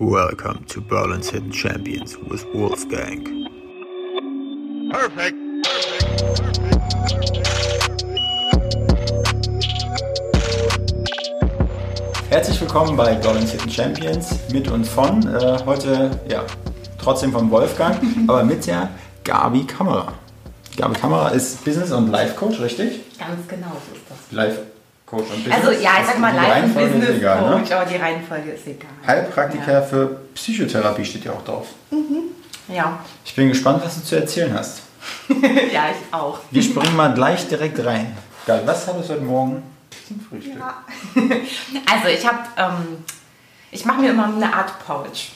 Welcome to Berlin's Hidden Champions with Wolfgang. Perfect. Herzlich willkommen bei Berlin's Hidden Champions mit und von. Äh, heute, ja, trotzdem vom Wolfgang, aber mit der Gabi Kamera. Gabi Kamera ist Business- und Life-Coach, richtig? Ganz genau so ist das. Life-Coach und Business. Also ja, ich sag mal Die Life und Reihenfolge ist Business egal, ne? Coach, aber die Reihenfolge ist egal. Heilpraktiker Ja. für Psychotherapie steht ja auch drauf. Ja. Ich bin gespannt, was du zu erzählen hast. ja, ich auch. Wir springen mal gleich direkt rein. Geil, was hattest du heute Morgen zum Frühstück? Also ich habe, ähm, ich mache mir immer eine Art Porridge.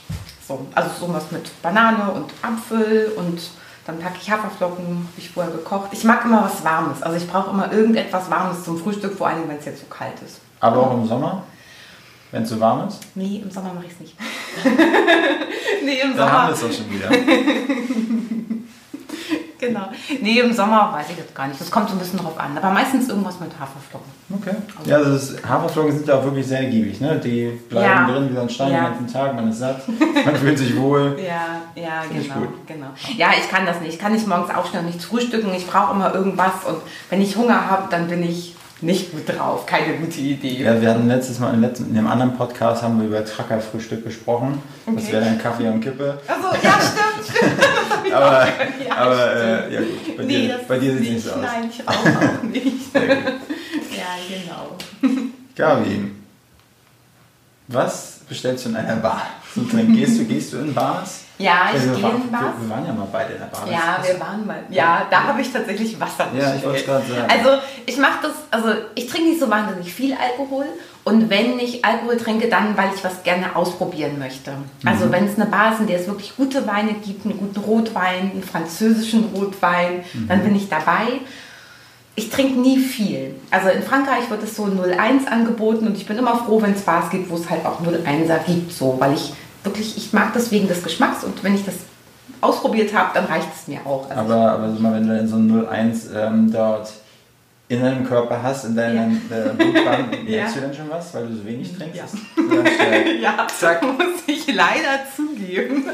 So, also sowas mit Banane und Apfel und dann packe ich Haferflocken, habe ich vorher gekocht. Ich mag immer was Warmes. Also ich brauche immer irgendetwas Warmes zum Frühstück, vor allem wenn es jetzt so kalt ist. Aber auch im Sommer, wenn es so warm ist? Nee, im Sommer mache ich es nicht. nee, im Da haben wir Sommer. es auch schon wieder. Genau. Nee, im Sommer weiß ich jetzt gar nicht. Das kommt so ein bisschen drauf an. Aber meistens irgendwas mit Haferflocken. Okay. Ja, also das Haferflocken sind ja auch wirklich sehr ergiebig. Ne? Die bleiben Ja. drin wie so ein Stein Ja. den ganzen Tag, man ist satt, man fühlt sich wohl. Ja, ja, genau, genau. Ja, ich kann das nicht. Ich kann nicht morgens aufstehen und nichts frühstücken. Ich brauche immer irgendwas und wenn ich Hunger habe, dann bin ich nicht gut drauf. Keine gute Idee. Ja, wir hatten letztes Mal, in einem anderen Podcast haben wir über Trackerfrühstück gesprochen. Das Okay. wäre dann Kaffee und Kippe. Also, ja, stimmt, stimmt. Das Aber, ja, aber stimmt. äh, ja gut, bei nee, dir, das bei dir sieht es nicht so aus. Nein, ich auch nicht. Ja, genau. Gabi, was bestellst du in einer Bar? Zum Trinken? Gehst du, gehst du in Bars? Ja, ich Also gehe in Bars. Wir, waren ja mal beide in der Bar. Ja, wir waren mal. Ja, da habe ich tatsächlich Wasser Ja, ich wollte gerade sagen. Also ich mache das, also ich trinke nicht so wahnsinnig viel Alkohol und wenn ich Alkohol trinke, dann weil ich was gerne ausprobieren möchte. Also Mhm. wenn es eine Bar ist, in der es wirklich gute Weine gibt, einen guten Rotwein, einen französischen Rotwein, Mhm. dann bin ich dabei. Ich trinke nie viel. Also in Frankreich wird es so 01 angeboten und ich bin immer froh, wenn es Bars gibt, wo es halt auch 01er gibt, so, weil ich wirklich, ich mag das wegen des Geschmacks und wenn ich das ausprobiert habe, dann reicht es mir auch. Also Aber, aber mal, wenn du in so einem 01 ähm, dort in deinem Körper hast, in deinem äh, Blutbahn, Ja. merkst du denn schon was, weil du so wenig trinkst? Ja. Ja. Ja, Zack. muss ich leider zugeben.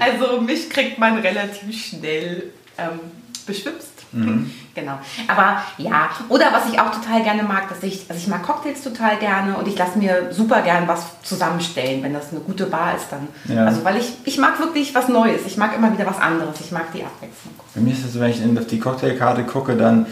Also mich kriegt man relativ schnell ähm, beschwipst. Mhm. Genau. Aber ja, oder was ich auch total gerne mag, dass ich, also ich mag Cocktails total gerne und ich lasse mir super gern was zusammenstellen, wenn das eine gute Bar ist dann. Ja. Also weil ich, ich mag wirklich was Neues, ich mag immer wieder was anderes, ich mag die Abwechslung. Bei mir ist es so, wenn ich auf die Cocktailkarte gucke, dann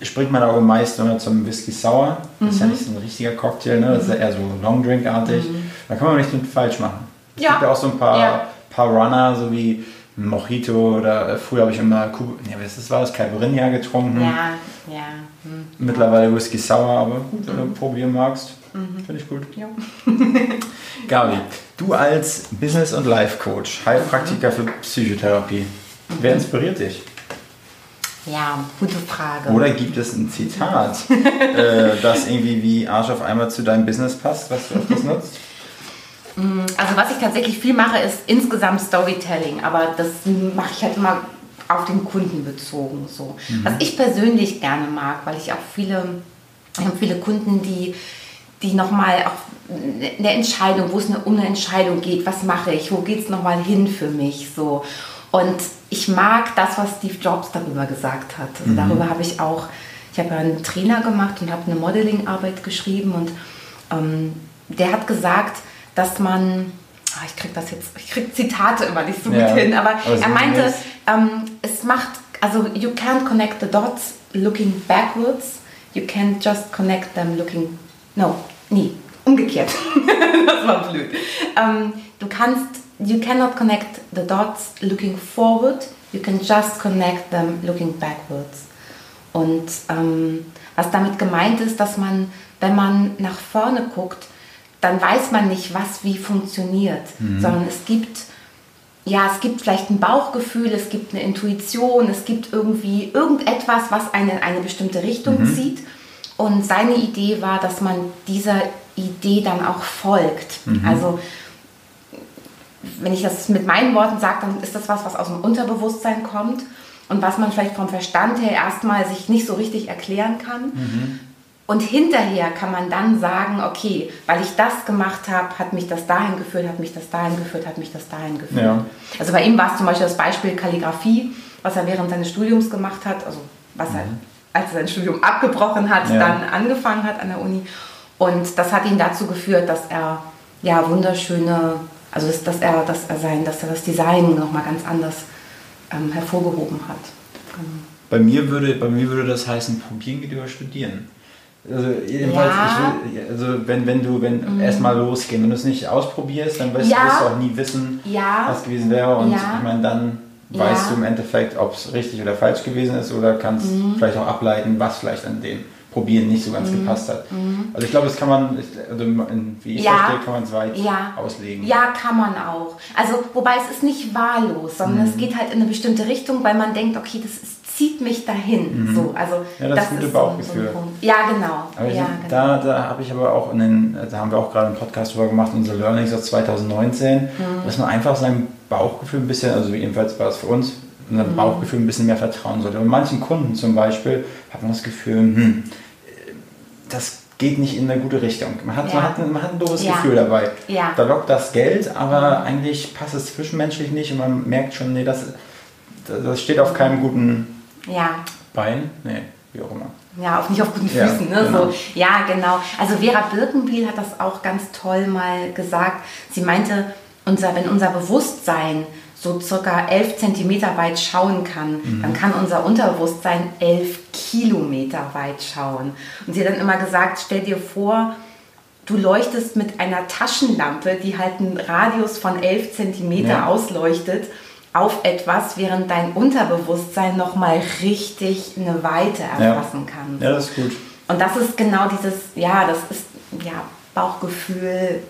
springt mein Auge meist immer zum Whisky Sour. Das ist ja nicht so ein richtiger Cocktail, ne? das ist ja eher so Longdrink-artig. Da kann man nicht mit falsch machen. Es Ja. gibt ja auch so ein paar, Ja. paar Runner, so wie Mojito oder äh, früher habe ich immer Kuba, nee, was das war, das Caipirinha getrunken. Ja, ja. Hm. Mittlerweile Whisky Sour, aber gut, wenn du probieren magst, finde ich gut. Ja. Gabi, du als Business- und Life-Coach, Heilpraktiker für Psychotherapie, wer inspiriert dich? ja, gute Frage. Oder gibt es ein Zitat, äh, das irgendwie wie Arsch auf einmal zu deinem Business passt, was du öfters nutzt? Also was ich tatsächlich viel mache, ist insgesamt Storytelling, aber das mache ich halt immer auf den Kunden bezogen. So. Was ich persönlich gerne mag, weil ich auch viele, ich habe viele Kunden, die, die nochmal auch eine Entscheidung, wo es eine, um eine Entscheidung geht, was mache ich, wo geht es nochmal hin für mich. So. Und ich mag das, was Steve Jobs darüber gesagt hat. Also darüber habe ich auch, ich habe ja einen Trainer gemacht und habe eine Modelingarbeit geschrieben und ähm, der hat gesagt, dass man, ah, ich krieg das jetzt, ich krieg Zitate immer nicht so Ja, gut hin, aber, aber er meinte, ähm, es macht, also you can't connect the dots looking backwards, you can't just connect them looking, no, nie, umgekehrt, das war blöd. Ähm, du kannst, you cannot connect the dots looking forward, you can just connect them looking backwards. Und ähm, was damit gemeint ist, dass man, wenn man nach vorne guckt, dann weiß man nicht, was wie funktioniert, sondern es gibt, ja, es gibt vielleicht ein Bauchgefühl, es gibt eine Intuition, es gibt irgendwie irgendetwas, was einen in eine bestimmte Richtung zieht. Und seine Idee war, dass man dieser Idee dann auch folgt. Also wenn ich das mit meinen Worten sage, dann ist das was, was aus dem Unterbewusstsein kommt und was man vielleicht vom Verstand her erstmal sich nicht so richtig erklären kann. Und hinterher kann man dann sagen, okay, weil ich das gemacht habe, hat mich das dahin geführt, hat mich das dahin geführt, hat mich das dahin geführt. Ja. Also bei ihm war es zum Beispiel das Beispiel Kalligrafie, was er während seines Studiums gemacht hat, also was er, als er sein Studium abgebrochen hat, Ja. dann angefangen hat an der Uni. Und das hat ihn dazu geführt, dass er ja wunderschöne, also dass, dass er, dass er sein, dass er das Design nochmal ganz anders ähm, hervorgehoben hat. Genau. Bei mir würde, bei mir würde das heißen, probieren geht über studieren. Also jedenfalls, Ja. will, also wenn, wenn du, wenn erstmal losgehen, wenn du es nicht ausprobierst, dann wirst, Ja. wirst du auch nie wissen, Ja. was gewesen wäre. Und ich meine, dann weißt du im Endeffekt, ob es richtig oder falsch gewesen ist oder kannst Mhm. vielleicht auch ableiten, was vielleicht an dem Probieren nicht so ganz gepasst hat. Also ich glaube, das kann man, also wie ich Mhm. Ja. verstehe, kann man es weit Ja. auslegen. Ja, kann man auch. Also, wobei es ist nicht wahllos, sondern Mhm. es geht halt in eine bestimmte Richtung, weil man denkt, okay, das ist, zieht mich dahin. So, also Mhm. Ja, das gute ist Bauchgefühl. Punkt. Ja, genau. Aber ja, genau. da, da habe ich aber auch in den, da haben wir auch gerade einen Podcast drüber gemacht, unsere Learnings aus 2019, Mhm. dass man einfach seinem Bauchgefühl ein bisschen, also jedenfalls war es für uns, unserem Mhm. Bauchgefühl ein bisschen mehr vertrauen sollte. Und manchen Kunden zum Beispiel hat man das Gefühl, hm, das geht nicht in eine gute Richtung. Man hat, Ja. man hat, ein- man hat ein doofes Ja. Gefühl dabei. Ja. Da lockt das Geld, aber eigentlich passt es zwischenmenschlich nicht und man merkt schon, nee, das, das steht auf keinem guten ja. Bein. Nee, wie auch immer. Ja, auf, nicht auf guten Ja, Füßen. ne? genau. so, ja, genau. Also Vera Birkenbiel hat das auch ganz toll mal gesagt. Sie meinte, unser, wenn unser Bewusstsein so circa 11 Zentimeter weit schauen kann, Mhm. dann kann unser Unterbewusstsein 11 Kilometer weit schauen. Und sie hat dann immer gesagt, stell dir vor, du leuchtest mit einer Taschenlampe, die halt einen Radius von 11 Zentimeter Ja. ausleuchtet, auf etwas, während dein Unterbewusstsein nochmal richtig eine Weite erfassen kann. Ja, das ist gut. Und das ist genau dieses, ja, das ist ja Bauchgefühl,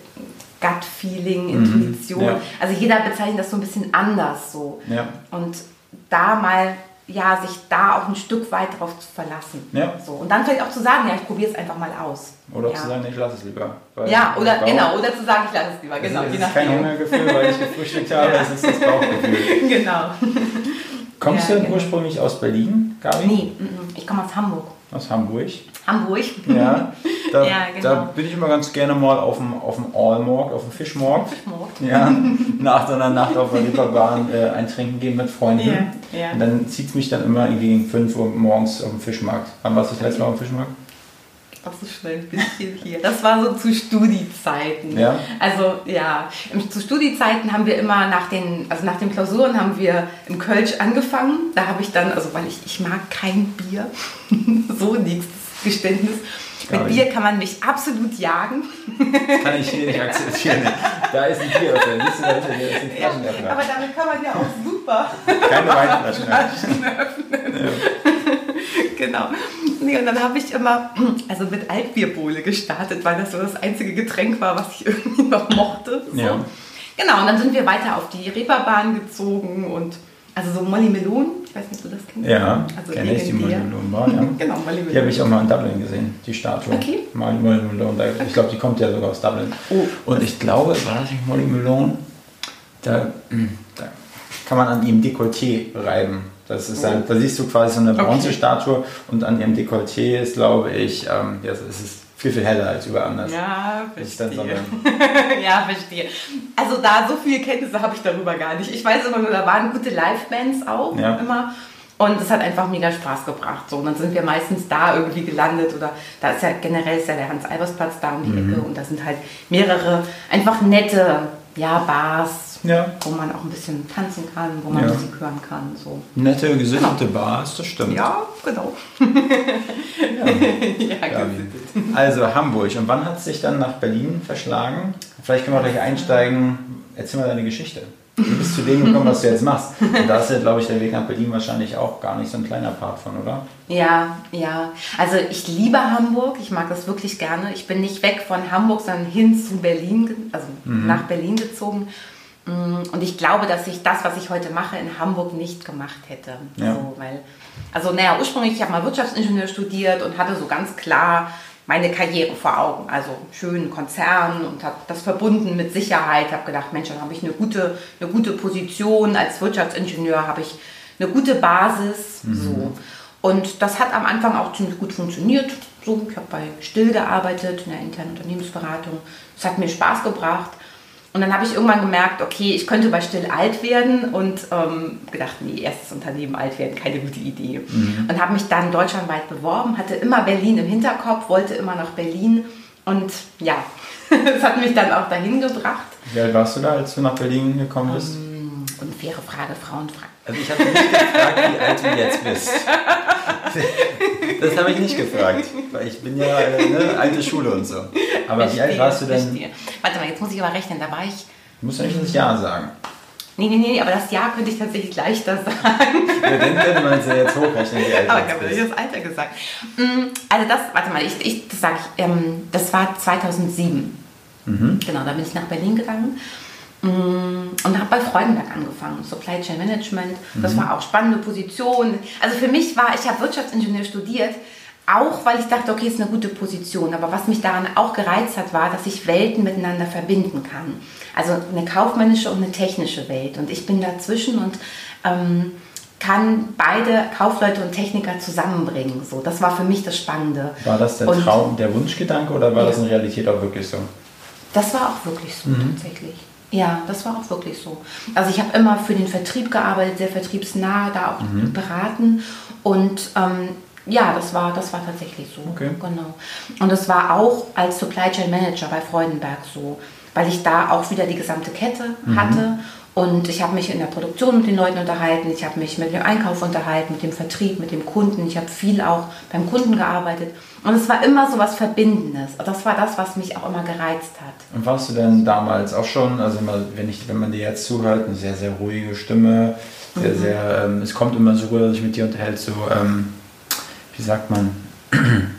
Gut-Feeling, Intuition. Mhm. ja. Also jeder bezeichnet das so ein bisschen anders so. Ja. Und da mal, ja, sich da auch ein Stück weit drauf zu verlassen. Ja. So. Und dann vielleicht auch zu sagen, ja, ich probiere es einfach mal aus. Oder ja. zu sagen, ich lasse es lieber. Ja, oder genau, oder zu sagen, ich lasse es lieber. Es Genau, ist, je es ist kein. Hungergefühl, weil ich gefrühstückt habe, es ist das Bauchgefühl. genau. Kommst Ja, du genau. ursprünglich aus Berlin, Gabi? Nee, ich komme aus Hamburg. Aus Hamburg. Hamburg. Ja, da, Ja, genau. da bin ich immer ganz gerne mal auf dem, auf dem Allmarkt, auf dem Fischmarkt. Fischmarkt. Ja, nach so einer Nacht auf der Reeperbahn äh, ein Trinken gehen mit Freunden. Ja, ja. Und dann zieht es mich dann immer irgendwie gegen 5 Uhr morgens auf dem Fischmarkt. Wann warst du das letzte Mal auf dem Fischmarkt? Ach so schnell ein bisschen hier. Das war so zu Studiezeiten. Ja. Also ja, zu Studiezeiten haben wir immer nach den, also nach den Klausuren haben wir im Kölsch angefangen. Da habe ich dann, also weil ich, ich mag kein Bier, so nächstes Geständnis. Gar Mit nicht. Bier kann man mich absolut jagen. Das kann ich hier nicht akzeptieren. Da ist ein du, da ist ein- da ist ein Flaschenöffner. Aber damit kann man ja auch super Keine Weinflaschen. Genau. Nee, und dann habe ich immer, also mit Altbierbowle gestartet, weil das so das einzige Getränk war, was ich irgendwie noch mochte. So. Ja. Genau, und dann sind wir weiter auf die Reeperbahn gezogen und also so Molly Melon, ich weiß nicht, ob du das kennst. Ja, also kenne ich die. Molly ja. Genau, Molly Melon. Die habe ich auch mal in Dublin gesehen, die Statue. Okay. Molly Malone. Da- Ich glaube, die kommt ja sogar aus Dublin. Oh. Und ich glaube, war das nicht Molly Malone? Da, hm, da kann man an ihrem Dekolleté reiben. Das ist ein, da siehst du quasi so eine Oh. Okay. Bronzestatue und an ihrem Dekolleté ist, glaube ich, ähm, ja, es ist viel, viel heller als überall anders. Ja, so verstehe. eine, ja, verstehe. Also da so viele Kenntnisse habe ich darüber gar nicht. Ich weiß immer nur, da waren gute Live-Bands auch Ja. immer. Und es hat einfach mega Spaß gebracht. So. Und dann sind wir meistens da irgendwie gelandet oder da ist ja generell ist ja der Hans-Albers-Platz da um die Mhm. Ecke und da sind halt mehrere einfach nette ja, Bars, Ja. wo man auch ein bisschen tanzen kann, wo man Ja. Musik hören kann. So. nette, gesittete Bars, das stimmt. Ja, genau. ja, Gabi. Also Hamburg. Und wann hat es dich dann nach Berlin verschlagen? Vielleicht können wir gleich einsteigen. Erzähl mal deine Geschichte. Du bist zu dem gekommen, was du jetzt machst. Und da ist ja, glaube ich, der Weg nach Berlin wahrscheinlich auch gar nicht so ein kleiner Part von, oder? Ja, ja. Also ich liebe Hamburg. Ich mag das wirklich gerne. Ich bin nicht weg von Hamburg, sondern hin zu Berlin, also nach Berlin gezogen. Mm, Und ich glaube, dass ich das, was ich heute mache, in Hamburg nicht gemacht hätte. Ja. So, weil, also naja, ursprünglich, ich habe mal Wirtschaftsingenieur studiert und hatte so ganz klar meine Karriere vor Augen. Also schönen Konzern und habe das verbunden mit Sicherheit. Habe gedacht, Mensch, dann habe ich eine gute, eine gute Position. Als Wirtschaftsingenieur habe ich eine gute Basis. So. Und das hat am Anfang auch ziemlich gut funktioniert. So, ich habe bei Still gearbeitet, in der internen Unternehmensberatung. Es hat mir Spaß gebracht. Und dann habe ich irgendwann gemerkt, okay, ich könnte bei Still alt werden und ähm, gedacht, nee, erstes Unternehmen alt werden, keine gute Idee. Mhm. Und habe mich dann deutschlandweit beworben, hatte immer Berlin im Hinterkopf, wollte immer nach Berlin und ja, das hat mich dann auch dahin gebracht. Wie alt warst du da, als du nach Berlin gekommen bist? Um, ähm, unfaire Frage, Frauenfrage. Also ich habe nicht gefragt, wie alt du jetzt bist. Das habe ich nicht gefragt, weil ich bin ja äh, ne, alte Schule und so. Aber verstehe, wie alt warst du denn? Verstehe. Warte mal, jetzt muss ich aber rechnen, da war ich... Du musst ja nicht das Jahr sagen. Nee, nee, nee, aber das Jahr könnte ich tatsächlich leichter sagen. Ja, dann könnte man es ja jetzt hochrechnen, wie alt Aber ich habe nicht das Alter gesagt. Mm, also das, warte mal, ich, ich, das sage ich, ähm, das war 2007. Mhm. Genau, da bin ich nach Berlin gegangen und habe bei Freudenberg angefangen, Supply Chain Management. Das mhm. war auch spannende Position. Also für mich war, ich habe Wirtschaftsingenieur studiert, auch weil ich dachte, okay, ist eine gute Position. Aber was mich daran auch gereizt hat, war, dass ich Welten miteinander verbinden kann. Also eine kaufmännische und eine technische Welt. Und ich bin dazwischen und ähm, kann beide Kaufleute und Techniker zusammenbringen. So, das war für mich das Spannende. War das der Traum, der Wunschgedanke oder war ja. das in Realität auch wirklich so? Das war auch wirklich so mhm. tatsächlich. Ja, das war auch wirklich so. Also ich habe immer für den Vertrieb gearbeitet, sehr vertriebsnah, da auch mhm. beraten und ähm, ja, das war, das war tatsächlich so. Okay. Genau. Und das war auch als Supply Chain Manager bei Freudenberg so, weil ich da auch wieder die gesamte Kette mhm. hatte und ich habe mich in der Produktion mit den Leuten unterhalten, ich habe mich mit dem Einkauf unterhalten, mit dem Vertrieb, mit dem Kunden. Ich habe viel auch beim Kunden gearbeitet. Und es war immer so was Verbindendes. Und das war das, was mich auch immer gereizt hat. Und warst du denn damals auch schon, also wenn, ich, wenn man dir jetzt zuhört, eine sehr, sehr ruhige Stimme, sehr, mhm. sehr, ähm, es kommt immer so rüber, dass ich mit dir unterhält, so, ähm, wie sagt man,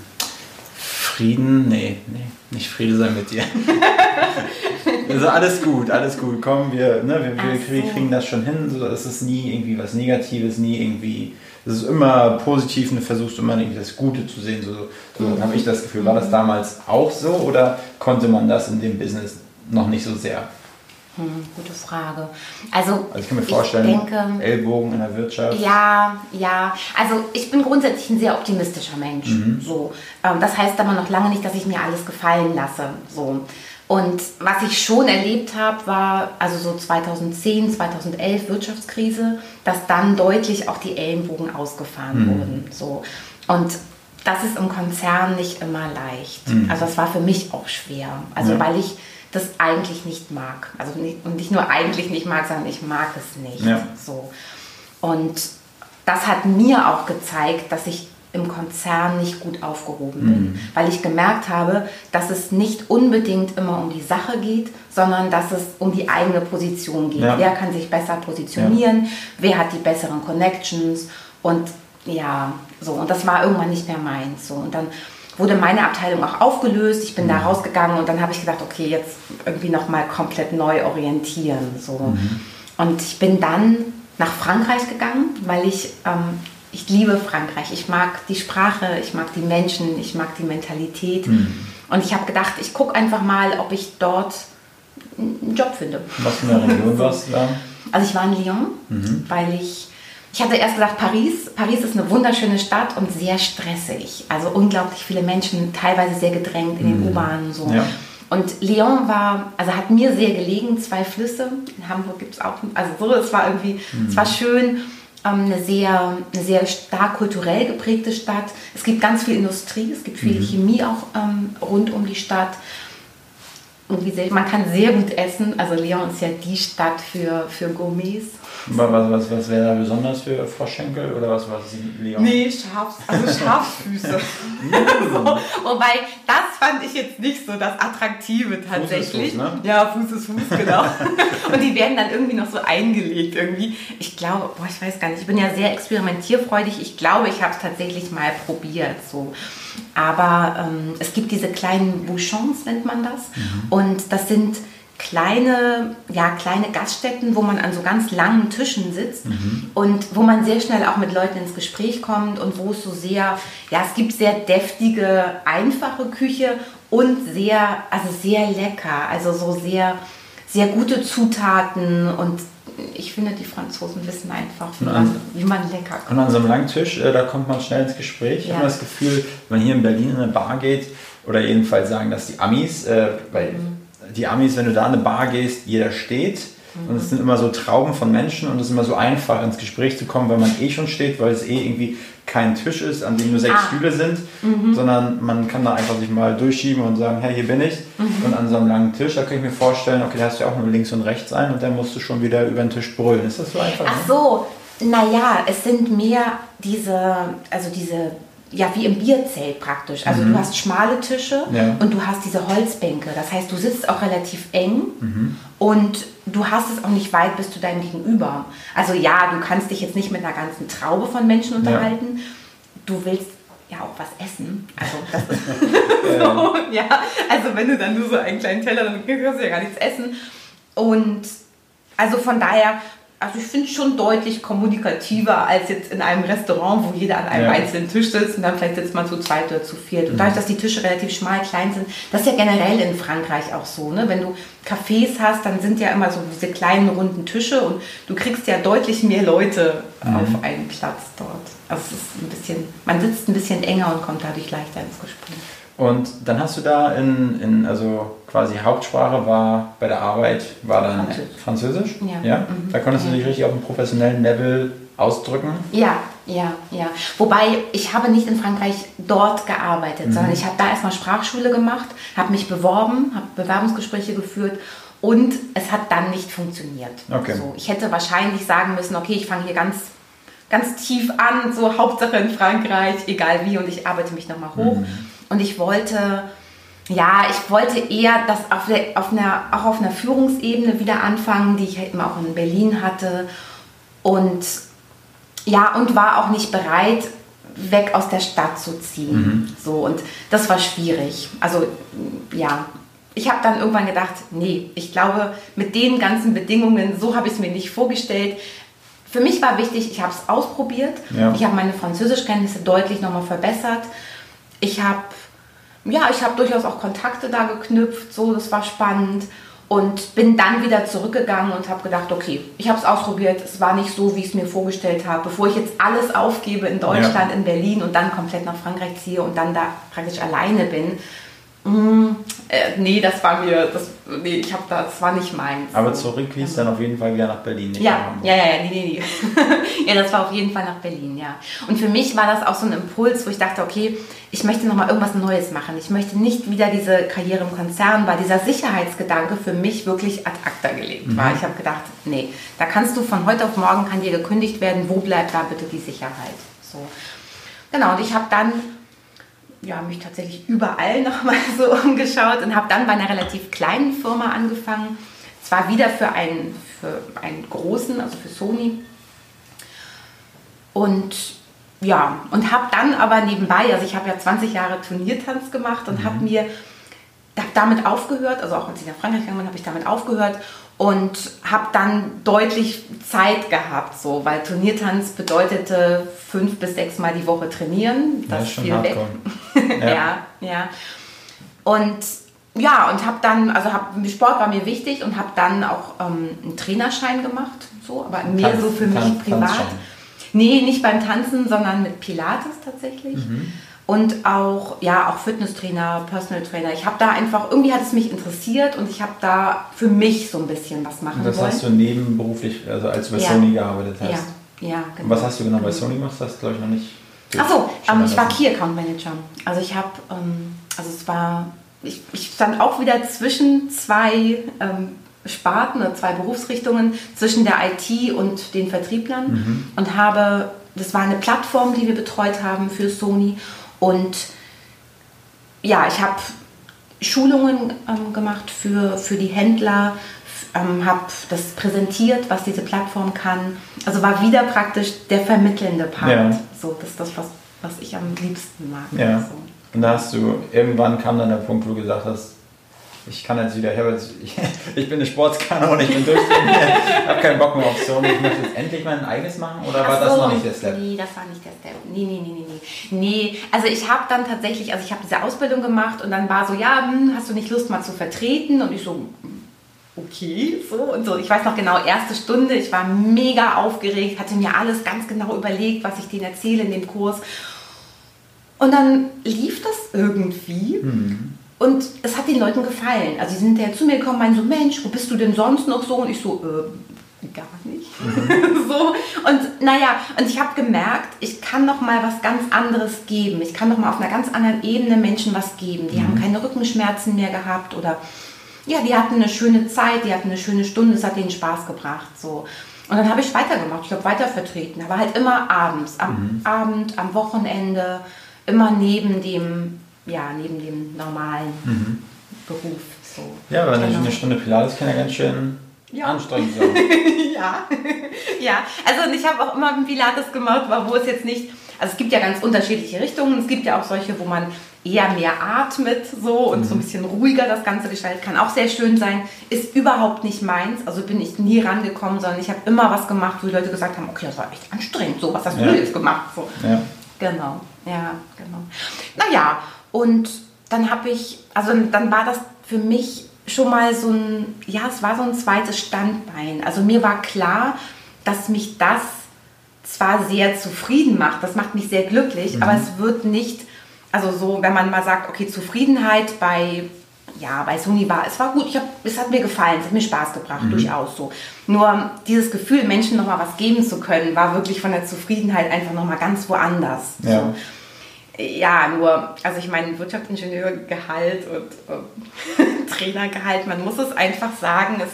Frieden, nee, nee, nicht Friede sein mit dir. also alles gut, alles gut, komm, wir, ne, wir, wir, so. kriegen das schon hin. So, es ist nie irgendwie was Negatives, nie irgendwie. Es ist immer positiv und du versuchst immer irgendwie das Gute zu sehen. So, so mhm. habe ich das Gefühl. War das damals auch so oder konnte man das in dem Business noch nicht so sehr? Hm, gute Frage. Also, also ich kann mir vorstellen, denke, Ellbogen in der Wirtschaft. Ja, ja. Also ich bin grundsätzlich ein sehr optimistischer Mensch. Mhm. So, ähm, das heißt aber noch lange nicht, dass ich mir alles gefallen lasse. So. Und was ich schon erlebt habe, war also so 2010, 2011 Wirtschaftskrise, dass dann deutlich auch die Ellenbogen ausgefahren mhm. wurden. So. Und das ist im Konzern nicht immer leicht. Mhm. Also das war für mich auch schwer. Also ja. weil ich das eigentlich nicht mag. Also nicht, und nicht nur eigentlich nicht mag, sondern ich mag es nicht. Ja. So. Und das hat mir auch gezeigt, dass ich im Konzern nicht gut aufgehoben bin, mhm. weil ich gemerkt habe, dass es nicht unbedingt immer um die Sache geht, sondern dass es um die eigene Position geht. Ja. Wer kann sich besser positionieren, ja. wer hat die besseren Connections und ja, so. Und das war irgendwann nicht mehr meins. So. Und dann wurde meine Abteilung auch aufgelöst. Ich bin mhm. da rausgegangen und dann habe ich gedacht, okay, jetzt irgendwie nochmal komplett neu orientieren. So. Mhm. Und ich bin dann nach Frankreich gegangen, weil ich, ähm, ich liebe Frankreich. Ich mag die Sprache, ich mag die Menschen, ich mag die Mentalität. Mhm. Und ich habe gedacht, ich gucke einfach mal, ob ich dort einen Job finde. Was für eine Region warst du da? Also ich war in Lyon, mhm. weil ich ich hatte erst gesagt Paris. Paris ist eine wunderschöne Stadt und sehr stressig. Also unglaublich viele Menschen, teilweise sehr gedrängt in den mhm. U-Bahnen. So. Ja. Und Lyon war, also hat mir sehr gelegen, zwei Flüsse. In Hamburg gibt es auch, also so, es war irgendwie, mhm. es war schön. Ähm, eine, sehr, eine sehr stark kulturell geprägte Stadt. Es gibt ganz viel Industrie, es gibt viel mhm. Chemie auch ähm, rund um die Stadt. Sehr, man kann sehr gut essen. Also Lyon ist ja die Stadt für, für Gourmets. Was, was, was wäre da besonders für Froschschenkel oder was war Leon? Nee, Schafs, also Schafsfüße. so. Wobei, das fand ich jetzt nicht so das Attraktive tatsächlich. Fuß ist Fuß, ne? Ja, Fuß ist Fuß, genau. Und die werden dann irgendwie noch so eingelegt irgendwie. Ich glaube, boah, ich weiß gar nicht, ich bin ja sehr experimentierfreudig. Ich glaube, ich habe es tatsächlich mal probiert. So. Aber ähm, es gibt diese kleinen Bouchons, nennt man das. Mhm. Und das sind kleine, ja, kleine Gaststätten, wo man an so ganz langen Tischen sitzt mhm. und wo man sehr schnell auch mit Leuten ins Gespräch kommt und wo es so sehr, ja, es gibt sehr deftige, einfache Küche und sehr, also sehr lecker, also so sehr, sehr gute Zutaten und ich finde, die Franzosen wissen einfach, wie, Und man, an- wie man lecker kocht. Und an so einem langen Tisch, äh, da kommt man schnell ins Gespräch. Ich Ja. habe das Gefühl, wenn man hier in Berlin in eine Bar geht, oder jedenfalls sagen das die Amis, äh, weil Mhm. Die Amis, wenn du da in eine Bar gehst, jeder steht. Und Mhm. es sind immer so Trauben von Menschen und es ist immer so einfach ins Gespräch zu kommen, weil man eh schon steht, weil es eh irgendwie kein Tisch ist, an dem nur sechs Ah. Stühle sind, Mhm. sondern man kann da einfach sich mal durchschieben und sagen, hey, hier bin ich. Mhm. Und an so einem langen Tisch, da kann ich mir vorstellen, okay, da hast du ja auch nur links und rechts ein und dann musst du schon wieder über den Tisch brüllen. Ist das so einfach? Ach so, naja, es sind mehr diese, also diese, ja, wie im Bierzelt praktisch. Also du hast schmale Tische Mhm. Ja. und du hast diese Holzbänke. Das heißt, du sitzt auch relativ eng Mhm. und du hast es auch nicht weit bis zu deinem Gegenüber. Also ja, du kannst dich jetzt nicht mit einer ganzen Traube von Menschen unterhalten. Du willst ja auch was essen. Also das ist so, ja. Also wenn du dann nur so einen kleinen Teller, dann kannst du ja gar nichts essen. Und also von daher, also ich finde es schon deutlich kommunikativer als jetzt in einem Restaurant, wo jeder an einem Ja. einzelnen Tisch sitzt und dann vielleicht sitzt man zu zweit oder zu viert. Und dadurch, dass die Tische relativ schmal klein sind, das ist ja generell in Frankreich auch so. Ne? Wenn du Cafés hast, dann sind ja immer so diese kleinen runden Tische und du kriegst ja deutlich mehr Leute auf einen Platz dort. Also es ist ein bisschen, man sitzt ein bisschen enger und kommt dadurch leichter ins Gespräch. Und dann hast du da in, in also quasi Hauptsprache war bei der Arbeit war dann Französisch. Französisch? Ja. Mhm. Da konntest du dich richtig auf einem professionellen Level ausdrücken. Ja, ja, ja. Wobei ich habe nicht in Frankreich dort gearbeitet, sondern ich habe da erstmal Sprachschule gemacht, habe mich beworben, habe Bewerbungsgespräche geführt und es hat dann nicht funktioniert. Okay. So, ich hätte wahrscheinlich sagen müssen, okay, ich fange hier ganz, ganz tief an, so Hauptsache in Frankreich, egal wie, und ich arbeite mich nochmal hoch. Und ich wollte, ja, ich wollte eher das auf, der, auf einer, auch auf einer Führungsebene wieder anfangen, die ich immer auch in Berlin hatte. Und ja, und war auch nicht bereit, weg aus der Stadt zu ziehen. So, und das war schwierig. Also, ja. Ich habe dann irgendwann gedacht, nee, ich glaube, mit den ganzen Bedingungen, so habe ich es mir nicht vorgestellt. Für mich war wichtig, ich habe es ausprobiert. Ja. Ich habe meine Französischkenntnisse deutlich nochmal verbessert. Ich habe, ja, ich habe durchaus auch Kontakte da geknüpft, so, das war spannend. Und bin dann wieder zurückgegangen und habe gedacht, okay, ich habe es ausprobiert, es war nicht so, wie ich es mir vorgestellt habe. Bevor ich jetzt alles aufgebe in Deutschland, in Berlin und dann komplett nach Frankreich ziehe und dann da praktisch alleine bin, mm, äh, nee, das war mir, das, nee, ich habe da, das war nicht meins. Aber zurück hieß dann auf jeden Fall wieder nach Berlin. nicht Ja, ja, ja, ja, nee, nee, nee. ja, das war auf jeden Fall nach Berlin, ja. Und für mich war das auch so ein Impuls, wo ich dachte, okay, ich möchte nochmal irgendwas Neues machen. Ich möchte nicht wieder diese Karriere im Konzern, weil dieser Sicherheitsgedanke für mich wirklich ad acta gelegt war. Ich habe gedacht, nee, da kannst du von heute auf morgen, kann dir gekündigt werden, wo bleibt da bitte die Sicherheit? So. Genau, und ich habe dann ja, mich tatsächlich überall nochmal so umgeschaut und habe dann bei einer relativ kleinen Firma angefangen. Zwar wieder für einen, für einen großen, also für Sony. Und ja, und habe dann aber nebenbei, also ich habe ja 20 Jahre Turniertanz gemacht und habe mir hab damit aufgehört, also auch als ich nach Frankreich gegangen bin, habe ich damit aufgehört und habe dann deutlich Zeit gehabt, so, weil Turniertanz bedeutete fünf bis sechs Mal die Woche trainieren. Das Das ist schon fiel weg. Ja. ja, ja. Und ja, und habe dann, also hab, Sport war mir wichtig und habe dann auch ähm, einen Trainerschein gemacht, so, aber mehr Tanz- so für mich Tanz- privat. Tanzschein. Nee, nicht beim Tanzen, sondern mit Pilates tatsächlich. Mhm. Und auch, ja, auch Fitnesstrainer, Personal Trainer. Ich habe da einfach, irgendwie hat es mich interessiert und ich habe da für mich so ein bisschen was machen Und das wollen. hast du nebenberuflich, also als du bei Ja. Sony gearbeitet hast. ja, ja, Und genau. was hast du genau bei Sony gemacht? Das glaube ich noch nicht. Achso, ähm, ich war. Key Account Manager. Also ich habe, ähm, also es war, ich, ich stand auch wieder zwischen zwei ähm, Sparten oder zwei Berufsrichtungen, zwischen der IT und den Vertrieblern Mhm. und habe, das war eine Plattform, die wir betreut haben für Sony und ja, ich habe Schulungen ähm, gemacht für, für die Händler, ähm, habe das präsentiert, was diese Plattform kann. Also war wieder praktisch der vermittelnde Part. Ja. So, das ist das, was, was ich am liebsten mag. Ja. So. Und da hast du, irgendwann kam dann der Punkt, wo du gesagt hast, ich kann jetzt wieder, ich, jetzt, ich, ich bin eine Sportskanone, ich bin durchtrainiert, ich habe keinen Bock mehr auf Sony, ich möchte jetzt endlich mein eigenes machen oder war Ach das so, noch nicht der Step? Nee, das war nicht der Step. Nee, nee, nee, nee, nee. Nee, also ich habe dann tatsächlich, also ich habe diese Ausbildung gemacht und dann war so, ja, hm, hast du nicht Lust mal zu vertreten? Und ich so, hm, okay, so und so. Ich weiß noch genau, erste Stunde, ich war mega aufgeregt, hatte mir alles ganz genau überlegt, was ich denen erzähle in dem Kurs. Und dann lief das irgendwie. Mhm. Und es hat den Leuten gefallen. Also sie sind ja zu mir gekommen, meinen so, Mensch, wo bist du denn sonst noch so? Und ich so, äh, gar nicht. Mhm. so. Und naja, und ich habe gemerkt, ich kann noch mal was ganz anderes geben. Ich kann noch mal auf einer ganz anderen Ebene Menschen was geben. Die mhm. haben keine Rückenschmerzen mehr gehabt oder ja, die hatten eine schöne Zeit, die hatten eine schöne Stunde, es hat ihnen Spaß gebracht. So. Und dann habe ich weitergemacht, ich habe weiter vertreten, aber halt immer abends, am mhm. Abend, am Wochenende, immer neben dem, ja, neben dem normalen mhm. Beruf. So. Ja, weil genau. eine Stunde Pilates kann ja ganz schön ja. anstrengend sein. ja. ja, also ich habe auch immer Pilates gemacht, wo es jetzt nicht, also es gibt ja ganz unterschiedliche Richtungen. Es gibt ja auch solche, wo man eher mehr atmet so und mhm. so ein bisschen ruhiger das Ganze gestaltet. Kann auch sehr schön sein. Ist überhaupt nicht meins. Also bin ich nie rangekommen, sondern ich habe immer was gemacht, wo die Leute gesagt haben, okay, das war echt anstrengend. So, was hast ja. du jetzt gemacht? So. Ja. Genau, ja, genau. Naja, und dann habe ich, also dann war das für mich schon mal so ein, ja, es war so ein zweites Standbein. Also mir war klar, dass mich das zwar sehr zufrieden macht, das macht mich sehr glücklich, mhm. aber es wird nicht, also so, wenn man mal sagt, okay, Zufriedenheit bei, ja, bei Sony war, es war gut, ich hab, es hat mir gefallen, es hat mir Spaß gebracht, mhm. durchaus so. Nur dieses Gefühl, Menschen nochmal was geben zu können, war wirklich von der Zufriedenheit einfach nochmal ganz woanders. Ja. So. Ja, nur, also ich meine, Wirtschaftsingenieurgehalt und äh, Trainergehalt, man muss es einfach sagen, es,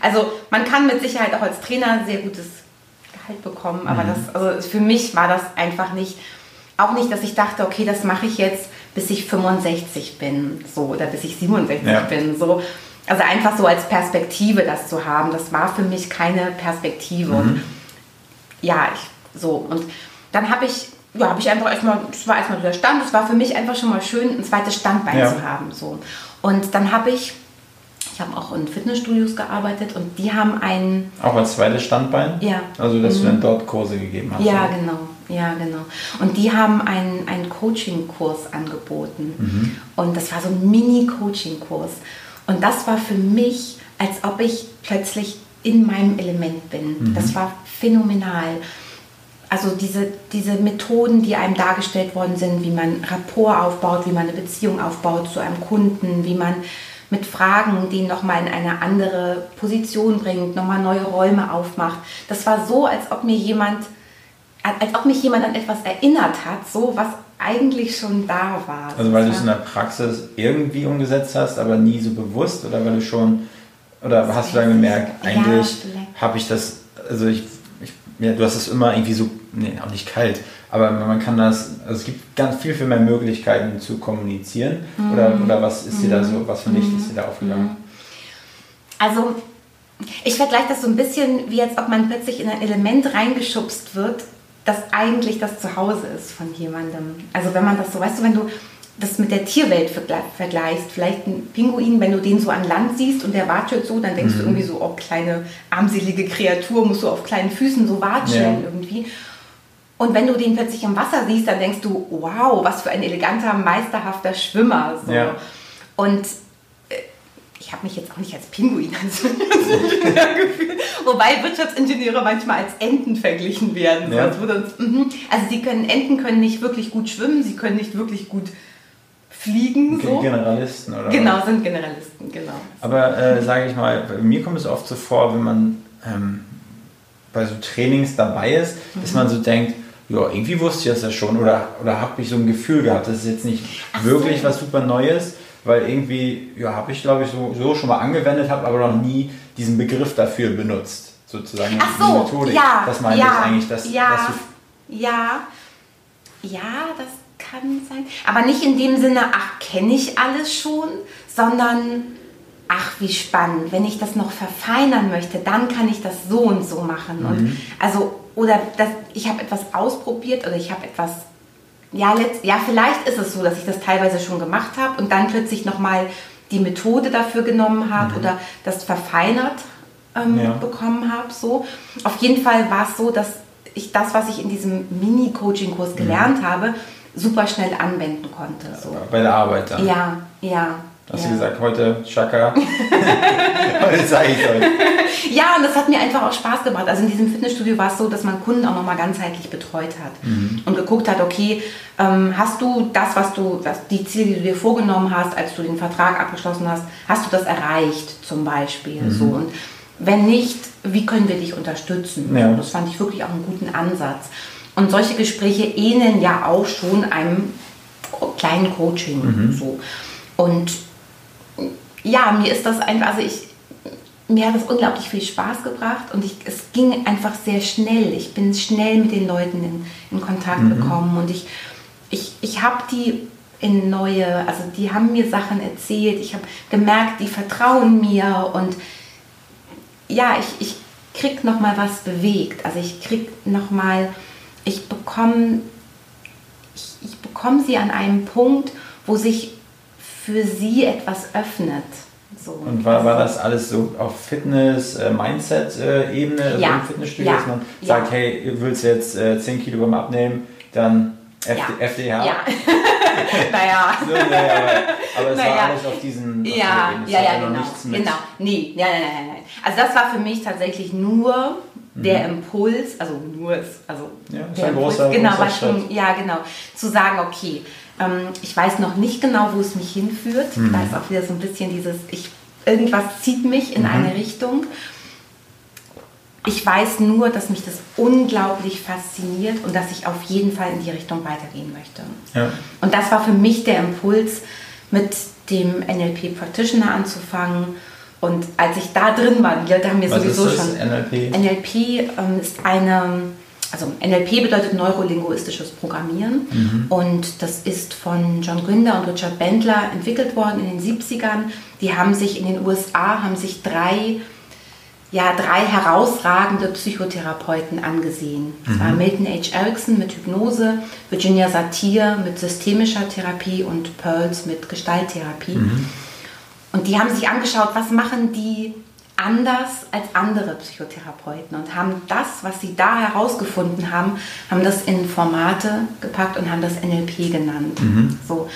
also man kann mit Sicherheit auch als Trainer sehr gutes Gehalt bekommen, aber mhm. das, also für mich war das einfach nicht, auch nicht, dass ich dachte, okay, das mache ich jetzt, bis ich 65 bin, so, oder bis ich 67 ja. bin, so. Also einfach so als Perspektive das zu haben, das war für mich keine Perspektive. Mhm. Und ja, ich, so. Und dann habe ich ja, habe ich einfach erstmal, das war erstmal der Stand, es war für mich einfach schon mal schön, ein zweites Standbein ja. zu haben. So. Und dann habe ich, ich habe auch in Fitnessstudios gearbeitet und die haben einen. Auch als zweites Standbein? Ja. Also, dass mhm. du dann dort Kurse gegeben hast? Ja, oder? genau. Ja, genau. Und die haben einen, einen Coaching-Kurs angeboten. Mhm. Und das war so ein Mini-Coaching-Kurs. Und das war für mich, als ob ich plötzlich in meinem Element bin. Mhm. Das war phänomenal also diese, diese Methoden, die einem dargestellt worden sind, wie man Rapport aufbaut, wie man eine Beziehung aufbaut zu einem Kunden, wie man mit Fragen den nochmal in eine andere Position bringt, nochmal neue Räume aufmacht. Das war so, als ob mir jemand, als ob mich jemand an etwas erinnert hat, so was eigentlich schon da war. Also weil du es in der Praxis irgendwie umgesetzt hast, aber nie so bewusst oder weil du schon, oder hast du dann gemerkt, eigentlich ja, habe ich das, also ich ja, du hast es immer irgendwie so, nee, auch nicht kalt, aber man kann das, also es gibt ganz viel, viel mehr Möglichkeiten zu kommunizieren. Mhm. Oder, oder was ist dir da so, was für Licht ist dir da aufgegangen? Mhm. Also, ich vergleiche das so ein bisschen wie als ob man plötzlich in ein Element reingeschubst wird, das eigentlich das Zuhause ist von jemandem. Also wenn man das so, weißt du, wenn du das mit der Tierwelt vergleichst, vielleicht ein Pinguin, wenn du den so an Land siehst und der watschelt so, dann denkst mhm. du irgendwie so, oh, kleine armselige Kreatur, musst du auf kleinen Füßen so watscheln ja. irgendwie. Und wenn du den plötzlich im Wasser siehst, dann denkst du, wow, was für ein eleganter, meisterhafter Schwimmer. So. Ja. Und äh, ich habe mich jetzt auch nicht als Pinguin als gefühlt, wobei Wirtschaftsingenieure manchmal als Enten verglichen werden. Ja. Also, also sie können, Enten können nicht wirklich gut schwimmen, sie können nicht wirklich gut fliegen. So. Generalisten, oder? Genau, sind Generalisten, genau. Aber äh, sage ich mal, mir kommt es oft so vor, wenn man ähm, bei so Trainings dabei ist, mhm. dass man so denkt, ja, irgendwie wusste ich das ja schon oder, oder habe ich so ein Gefühl gehabt, das ist jetzt nicht Ach wirklich so. was super Neues, weil irgendwie, ja, habe ich glaube ich so, so schon mal angewendet, habe aber noch nie diesen Begriff dafür benutzt, sozusagen. Ach so, Methodik. ja. Das meine ja, ich eigentlich, dass, ja, dass ja, ja, das kann sein. Aber nicht in dem Sinne, ach, kenne ich alles schon, sondern ach, wie spannend. Wenn ich das noch verfeinern möchte, dann kann ich das so und so machen. Mhm. Und also, oder das, ich habe etwas ausprobiert oder ich habe etwas, ja, letzt, ja, vielleicht ist es so, dass ich das teilweise schon gemacht habe und dann plötzlich nochmal die Methode dafür genommen habe mhm. oder das verfeinert ähm, ja. bekommen habe. So. Auf jeden Fall war es so, dass ich das, was ich in diesem Mini-Coaching-Kurs gelernt mhm. habe, super schnell anwenden konnte. So. Bei der Arbeit dann? Ja, ja, Hast Ja. du gesagt, heute Chaka, heute zeige ich euch. Ja, und das hat mir einfach auch Spaß gemacht. Also in diesem Fitnessstudio war es so, dass man Kunden auch nochmal ganzheitlich betreut hat und geguckt hat, okay, ähm, hast du das, was du, was die Ziele, die du dir vorgenommen hast, als du den Vertrag abgeschlossen hast, hast du das erreicht zum Beispiel? So und wenn nicht, wie können wir dich unterstützen? Ja. Das fand ich wirklich auch einen guten Ansatz. Und solche Gespräche ähneln ja auch schon einem kleinen Coaching. So. Und ja, mir ist das einfach, also ich, mir hat das unglaublich viel Spaß gebracht und ich, es ging einfach sehr schnell. Ich bin schnell mit den Leuten in, in Kontakt gekommen und ich, ich, ich habe die in neue, also die haben mir Sachen erzählt, ich habe gemerkt, die vertrauen mir und ja, ich, ich krieg noch mal was bewegt. Also ich krieg noch mal, ich bekomme, ich, ich bekomme sie an einem Punkt, wo sich für sie etwas öffnet. So. Und war, war das alles so auf Fitness, äh, also Ja, im Fitnessstudio, ja, dass man ja. sagt, hey, du willst jetzt äh, 10 Kilogramm abnehmen, dann FD, ja. FDH. Ja. naja. So, nee, aber, aber es war Naja. alles auf diesen auf Ja, Ebene. Es ja, ja, noch genau. genau. Nee, nein, nein, nein, nein. Also das war für mich tatsächlich nur der Impuls, also nur also Mhm. Ja, ist der ein großer- genau, großer war schon, ja, genau, zu sagen, okay, ähm, ich weiß noch nicht genau, wo es mich hinführt. Mhm. Da ist auch wieder so ein bisschen dieses, ich, irgendwas zieht mich in Mhm. eine Richtung. Ich weiß nur, dass mich das unglaublich fasziniert und dass ich auf jeden Fall in die Richtung weitergehen möchte. Ja. Und das war für mich der Impuls, mit dem NLP Practitioner anzufangen. Und als ich da drin war, die Leute haben mir Was sowieso schon. NLP? NLP ähm, ist eine, also NLP bedeutet neurolinguistisches Programmieren. Mhm. Und das ist von John Grinder und Richard Bendler entwickelt worden in den 70ern. Die haben sich in den USA, haben sich drei ja, drei herausragende Psychotherapeuten angesehen. Das war Milton H. Erickson mit Hypnose, Virginia Satir mit systemischer Therapie und Pearls mit Gestalttherapie. Und die haben sich angeschaut, was machen die anders als andere Psychotherapeuten und haben das, was sie da herausgefunden haben, haben das in Formate gepackt und haben das NLP genannt. So.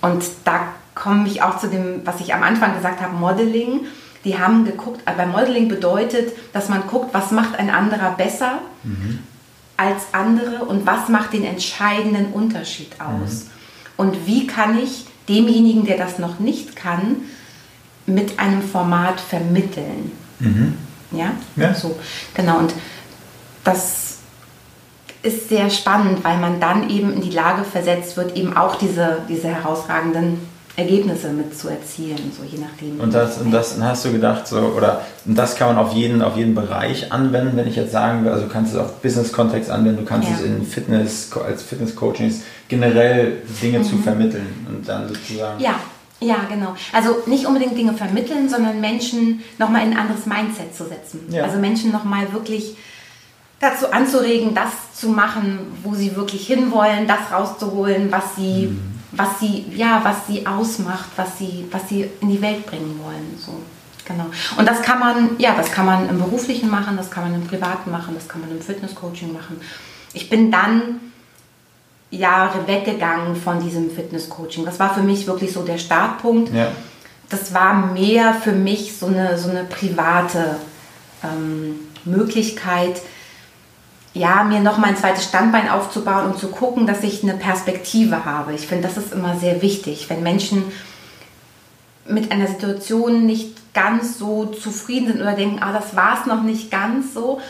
Und da komme ich auch zu dem, was ich am Anfang gesagt habe, Modeling. Die haben geguckt, aber Modeling bedeutet, dass man guckt, was macht ein anderer besser als andere und was macht den entscheidenden Unterschied aus. Und wie kann ich demjenigen, der das noch nicht kann, mit einem Format vermitteln. Ja? Ja. So, genau. Und das ist sehr spannend, weil man dann eben in die Lage versetzt wird, eben auch diese, diese herausragenden Ergebnisse mit zu erzielen, so je nachdem. Und das, und das hast du gedacht, so, oder und das kann man auf jeden, auf jeden Bereich anwenden, wenn ich jetzt sagen will, also du kannst es auf Business-Kontext anwenden, du kannst Ja. es in Fitness, als Fitness-Coachings generell Dinge zu vermitteln und dann sozusagen. Mhm. Ja, ja, genau. Also nicht unbedingt Dinge vermitteln, sondern Menschen nochmal in ein anderes Mindset zu setzen. Ja. Also Menschen nochmal wirklich dazu anzuregen, das zu machen, wo sie wirklich hinwollen, das rauszuholen, was sie, was sie, ja, was sie ausmacht, was sie, was sie in die Welt bringen wollen. So. Genau. Und das kann man, ja, das kann man im Beruflichen machen, das kann man im Privaten machen, das kann man im Fitnesscoaching machen. Ich bin dann Jahre weggegangen von diesem Fitnesscoaching. Das war für mich wirklich so der Startpunkt. Ja. Das war mehr für mich so eine, so eine private ähm, Möglichkeit, ja, mir noch mal ein zweites Standbein aufzubauen und zu gucken, dass ich eine Perspektive habe. Ich finde, das ist immer sehr wichtig, wenn Menschen mit einer Situation nicht ganz so zufrieden sind oder denken, ah, das war es noch nicht ganz so,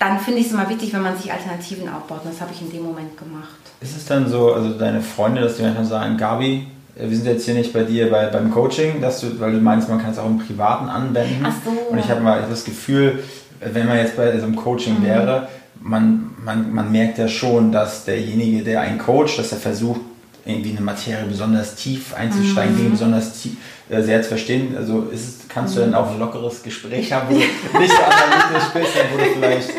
dann finde ich es immer wichtig, wenn man sich Alternativen aufbaut. Und das habe ich in dem Moment gemacht. Ist es dann so, also deine Freunde, dass die manchmal sagen, Gabi, äh, wir sind jetzt hier nicht bei dir bei, beim Coaching, dass du, weil du meinst, man kann es auch im Privaten anwenden. Ach so. Und ich habe mal das Gefühl, wenn man jetzt bei so einem Coaching Mhm. wäre, man, man, man merkt ja schon, dass derjenige, der einen coacht, dass er versucht, irgendwie eine Materie besonders tief einzusteigen, Mhm. Dinge besonders tief, äh, sehr zu verstehen. Also ist es, kannst du dann auch ein lockeres Gespräch haben, wo du nicht so analytisch bist, wo du vielleicht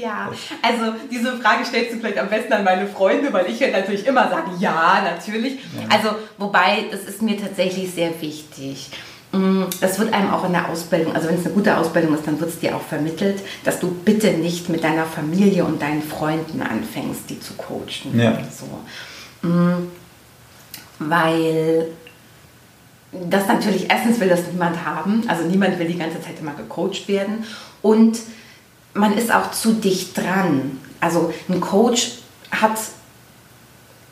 Ja, also diese Frage stellst du vielleicht am besten an meine Freunde, weil ich ja natürlich immer sage, ja, natürlich. Also, wobei, das ist mir tatsächlich sehr wichtig. Mm, Das wird einem auch in der Ausbildung, also wenn es eine gute Ausbildung ist, dann wird es dir auch vermittelt, dass du bitte nicht mit deiner Familie und deinen Freunden anfängst, die zu coachen. Ja. So. Mm, Weil das natürlich, erstens will das niemand haben, also niemand will die ganze Zeit immer gecoacht werden und man ist auch zu dicht dran. Also ein Coach hat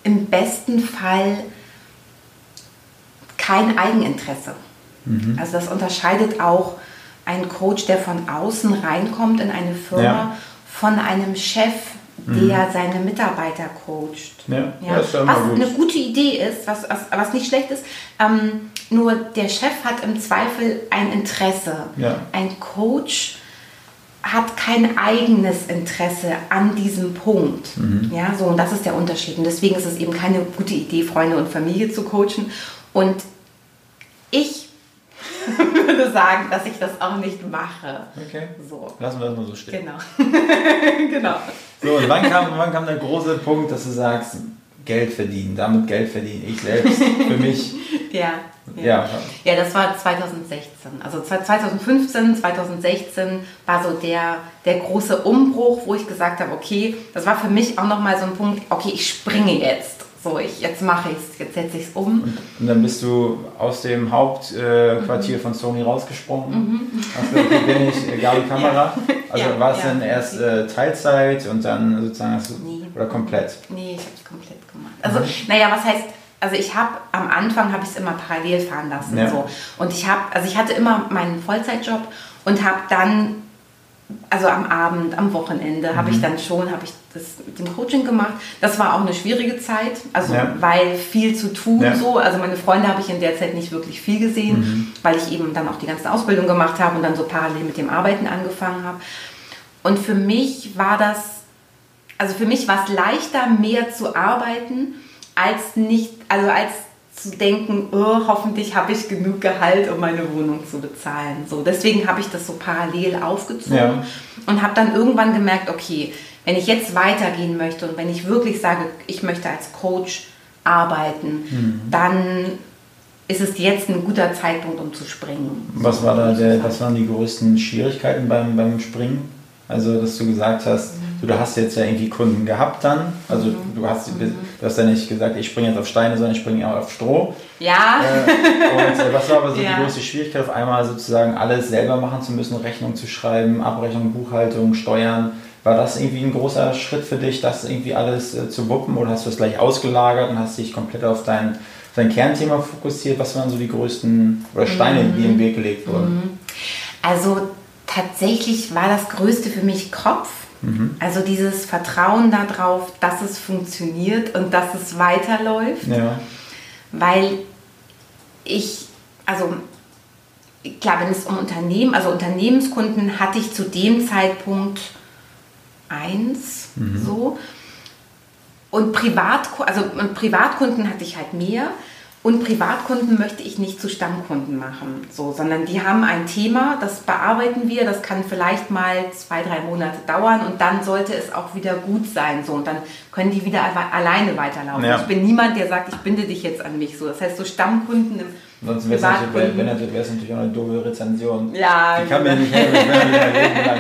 im besten Fall kein Eigeninteresse. Mhm. Also das unterscheidet auch einen Coach, der von außen reinkommt in eine Firma, ja. von einem Chef, der mhm. seine Mitarbeiter coacht. Ja, ja. was gut. eine gute Idee ist, was, was, was nicht schlecht ist. Ähm, nur der Chef hat im Zweifel ein Interesse. Ja. Ein Coach hat kein eigenes Interesse an diesem Punkt. Mhm. Ja, so, und das ist der Unterschied. Und deswegen ist es eben keine gute Idee, Freunde und Familie zu coachen. Und ich würde sagen, dass ich das auch nicht mache. Okay. So. Lassen wir das mal so stehen. Genau. genau. So, und wann kam, wann kam der große Punkt, dass du sagst, Geld verdienen, damit Geld verdienen, ich selbst, für mich. ja. Ja. ja, das war 2016. Also 2015, 2016 war so der, der große Umbruch, wo ich gesagt habe, okay, das war für mich auch nochmal so ein Punkt, okay, ich springe jetzt. So, ich, jetzt mache ich es, jetzt setze ich es um. Und, und, dann bist du aus dem Hauptquartier äh, mhm. von Sony rausgesprungen. Mhm. Hast gesagt, bin ich äh, Gabi Kamera. Ja. Also ja, war es ja. dann erst äh, Teilzeit und dann sozusagen hast du, nee. oder komplett? Nee, ich habe es komplett gemacht. Also, mhm. naja, was heißt, also ich habe am Anfang habe ich es immer parallel fahren lassen. Ja. So. Und ich habe, also ich hatte immer meinen Vollzeitjob und habe dann also am Abend, am Wochenende, habe ich mhm. dann schon, habe ich das mit dem Coaching gemacht. Das war auch eine schwierige Zeit, also ja. weil viel zu tun ja. so. Also meine Freunde habe ich in der Zeit nicht wirklich viel gesehen, mhm. weil ich eben dann auch die ganze Ausbildung gemacht habe und dann so parallel mit dem Arbeiten angefangen habe. Und für mich war das, also für mich war es leichter, mehr zu arbeiten, als nicht, also als zu denken, oh, hoffentlich habe ich genug Gehalt, um meine Wohnung zu bezahlen. So, deswegen habe ich das so parallel aufgezogen ja. und habe dann irgendwann gemerkt, okay, wenn ich jetzt weitergehen möchte und wenn ich wirklich sage, ich möchte als Coach arbeiten, mhm. dann ist es jetzt ein guter Zeitpunkt, um zu springen. Was, war da der, was waren die größten Schwierigkeiten beim, beim Springen? Also, dass du gesagt hast, mhm. du, hast jetzt ja irgendwie Kunden gehabt dann. Also, mhm. du, hast, du hast ja nicht gesagt, ich springe jetzt auf Steine, sondern ich springe auch auf Stroh. Ja. Äh, und äh, was war aber so ja. die größte Schwierigkeit, auf einmal sozusagen alles selber machen zu müssen, Rechnung zu schreiben, Abrechnung, Buchhaltung, Steuern? War das irgendwie ein großer Schritt für dich, das irgendwie alles äh, zu wuppen oder hast du es gleich ausgelagert und hast dich komplett auf dein, dein Kernthema fokussiert? Was waren so die größten oder Steine, mhm. die im Weg gelegt wurden? Mhm. Also tatsächlich war das Größte für mich Kopf. Mhm. Also dieses Vertrauen darauf, dass es funktioniert und dass es weiterläuft. Ja. Weil ich, also klar, wenn es um Unternehmen, also Unternehmenskunden hatte ich zu dem Zeitpunkt eins mhm. so. Und Privat, also Privatkunden hatte ich halt mehr. Und Privatkunden möchte ich nicht zu Stammkunden machen, so, sondern die haben ein Thema, das bearbeiten wir, das kann vielleicht mal zwei, drei Monate dauern und dann sollte es auch wieder gut sein. So, und dann können die wieder alleine weiterlaufen. Ja. Ich bin niemand, der sagt, ich binde dich jetzt an mich. So. Das heißt, so Stammkunden im Sonst wäre es natürlich, wenn, natürlich, natürlich auch eine doofe Rezension. Ja, die kann mir nicht helfen, ich werde nicht lang.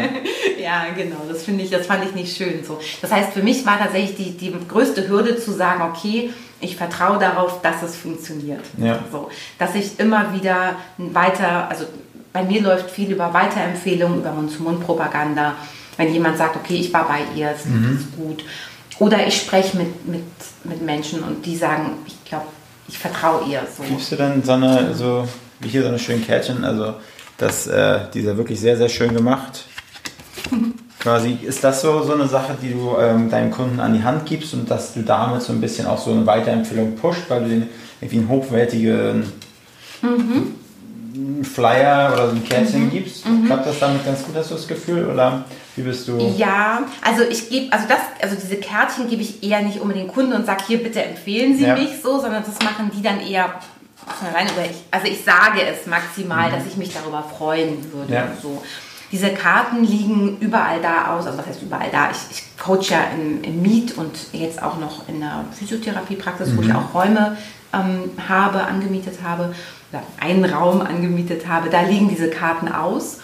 Ja, genau, das finde ich, das fand ich nicht schön. So. Das heißt, für mich war tatsächlich die, die größte Hürde zu sagen, okay, ich vertraue darauf, dass es funktioniert. Ja. So, dass ich immer wieder weiter, also bei mir läuft viel über Weiterempfehlungen, über Mund-zu-Mund-Propaganda. Wenn jemand sagt, okay, ich war bei ihr, es mhm. ist gut. Oder ich spreche mit, mit, mit Menschen und die sagen, ich glaube, ich vertraue ihr. So. Gibst du dann so eine, so, wie hier so eine schöne Kärtchen, also das, äh, dieser wirklich sehr, sehr schön gemacht. Quasi, ist das so, so eine Sache, die du ähm, deinen Kunden an die Hand gibst und dass du damit so ein bisschen auch so eine Weiterempfehlung pusht, weil du den irgendwie einen hochwertigen mhm. Flyer oder so ein Kärtchen mhm. gibst? Mhm. Klappt das damit ganz gut, hast du das Gefühl? Oder wie bist du? Ja, also ich gebe, also das, also diese Kärtchen gebe ich eher nicht unbedingt Kunden und sage, hier bitte empfehlen Sie ja. mich so, sondern das machen die dann eher über ich, also ich sage es maximal, mhm. dass ich mich darüber freuen würde. Ja. So. Diese Karten liegen überall da aus, also was heißt überall da? Ich, ich coach ja im, im Miet und jetzt auch noch in der Physiotherapiepraxis, mhm. wo ich mhm. auch Räume ähm, habe, angemietet habe, einen Raum angemietet habe. Da liegen diese Karten aus.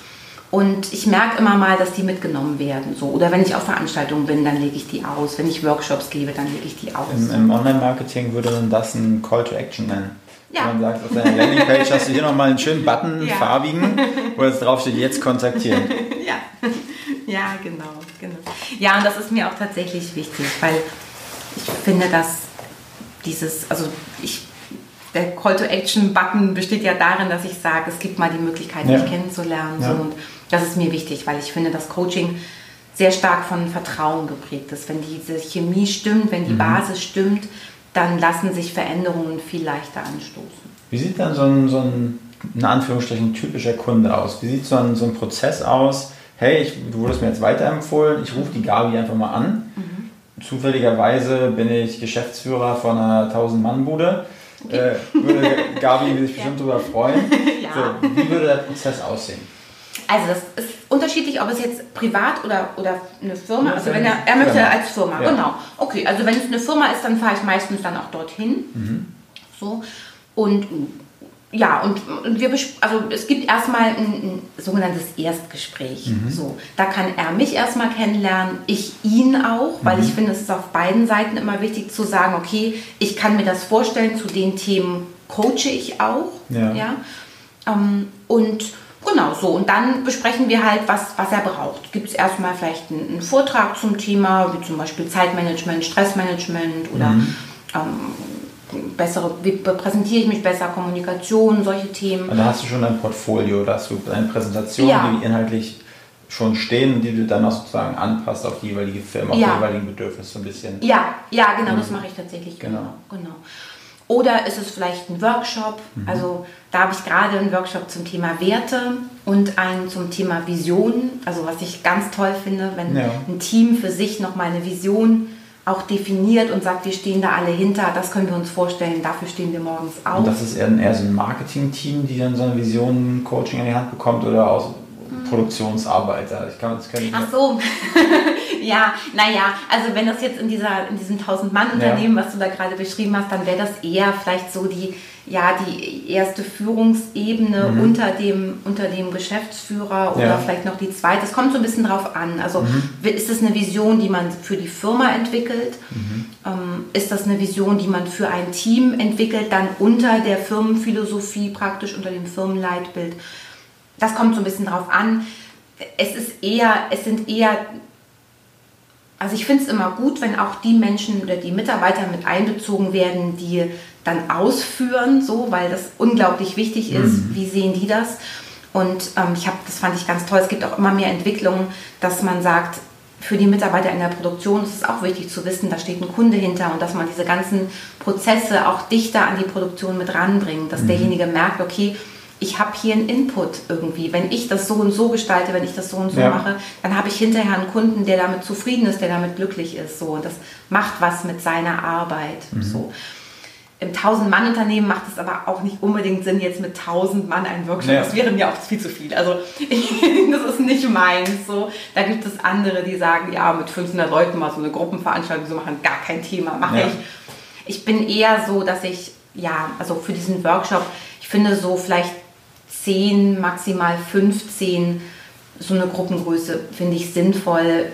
Und ich merke immer mal, dass die mitgenommen werden. So. Oder wenn ich auf Veranstaltungen bin, dann lege ich die aus. Wenn ich Workshops gebe, dann lege ich die aus. Im, im Online-Marketing würde man das ein Call to Action nennen. Ja. Und dann sagst auf deiner Landingpage hast du hier nochmal einen schönen Button, Ja. farbigen, wo jetzt draufsteht, jetzt kontaktieren. Ja, ja, genau, genau. Ja, und das ist mir auch tatsächlich wichtig, weil ich finde, dass dieses, also ich, der Call to Action Button besteht ja darin, dass ich sage, es gibt mal die Möglichkeit, Ja. mich kennenzulernen. Ja. Und das ist mir wichtig, weil ich finde, dass Coaching sehr stark von Vertrauen geprägt ist. Wenn diese Chemie stimmt, wenn die Mhm. Basis stimmt, dann lassen sich Veränderungen viel leichter anstoßen. Wie sieht dann so ein, so ein in Anführungsstrichen typischer Kunde aus? Wie sieht so ein, so ein Prozess aus? Hey, ich, du wurdest mir jetzt weiterempfohlen, ich rufe die Gabi einfach mal an. Zufälligerweise bin ich Geschäftsführer von einer 1000-Mann-Bude. Äh, würde Gabi sich bestimmt darüber freuen. Ja. So, wie würde der Prozess aussehen? Also das ist unterschiedlich, ob es jetzt privat oder, oder eine Firma, Ja, also wenn er, er möchte als Firma, Ja. genau. Okay, also wenn es eine Firma ist, dann fahre ich meistens dann auch dorthin. Mhm. So. Und ja, und, und wir also es gibt erstmal ein, ein sogenanntes Erstgespräch. Mhm. So, da kann er mich erstmal kennenlernen, ich ihn auch, weil Mhm. ich finde, es ist auf beiden Seiten immer wichtig zu sagen, okay, ich kann mir das vorstellen, zu den Themen coache ich auch. Ja. ja? Ähm, und genau so. Und dann besprechen wir halt, was, was er braucht. Gibt es erstmal vielleicht einen, einen Vortrag zum Thema, wie zum Beispiel Zeitmanagement, Stressmanagement oder ähm, bessere, wie präsentiere ich mich besser, Kommunikation, solche Themen. Und da hast du schon ein Portfolio, da hast du eine Präsentation, Ja. die inhaltlich schon stehen, die du dann auch sozusagen anpasst auf die jeweilige Firma, auf Ja. die jeweiligen Bedürfnisse so ein bisschen. Ja, ja, genau, das mache ich tatsächlich. Genau. Genau. genau. Oder ist es vielleicht ein Workshop? Mhm. Also da habe ich gerade einen Workshop zum Thema Werte und einen zum Thema Vision. Also was ich ganz toll finde, wenn Ja. ein Team für sich nochmal eine Vision auch definiert und sagt, wir stehen da alle hinter, das können wir uns vorstellen, dafür stehen wir morgens auf. Und das ist eher, eher so ein Marketing-Team, die dann so eine Vision, Coaching in die Hand bekommt oder aus Produktionsarbeiter. Ich kann, das kann ich Ach so, ja, naja, also wenn das jetzt in, dieser, in diesem 1000-Mann-Unternehmen, was du da gerade beschrieben hast, dann wäre das eher vielleicht so die, ja, die erste Führungsebene unter, dem, unter dem Geschäftsführer oder Ja. vielleicht noch die zweite. Es kommt so ein bisschen drauf an. Also ist es eine Vision, die man für die Firma entwickelt? Ähm, ist das eine Vision, die man für ein Team entwickelt, dann unter der Firmenphilosophie, praktisch unter dem Firmenleitbild? Das kommt so ein bisschen drauf an. Es ist eher, es sind eher, also ich finde es immer gut, wenn auch die Menschen oder die Mitarbeiter mit einbezogen werden, die dann ausführen, so, weil das unglaublich wichtig ist. Wie sehen die das? Und ähm, ich habe, das fand ich ganz toll. Es gibt auch immer mehr Entwicklungen, dass man sagt, für die Mitarbeiter in der Produktion ist es auch wichtig zu wissen, da steht ein Kunde hinter und dass man diese ganzen Prozesse auch dichter an die Produktion mit ranbringt, dass derjenige merkt, okay, ich habe hier einen Input irgendwie. Wenn ich das so und so gestalte, wenn ich das so und so Ja. mache, dann habe ich hinterher einen Kunden, der damit zufrieden ist, der damit glücklich ist. So. Und das macht was mit seiner Arbeit. So. Im 1000-Mann-Unternehmen macht es aber auch nicht unbedingt Sinn, jetzt mit 1000 Mann einen Workshop. Ja. Das wäre mir auch viel zu viel. Also das ist nicht meins. So. Da gibt es andere, die sagen, ja, mit 500 Leuten mal so eine Gruppenveranstaltung zu machen, gar kein Thema, mache Ja. ich. Ich bin eher so, dass ich, ja, also für diesen Workshop, ich finde so vielleicht 10, maximal 15, so eine Gruppengröße finde ich sinnvoll,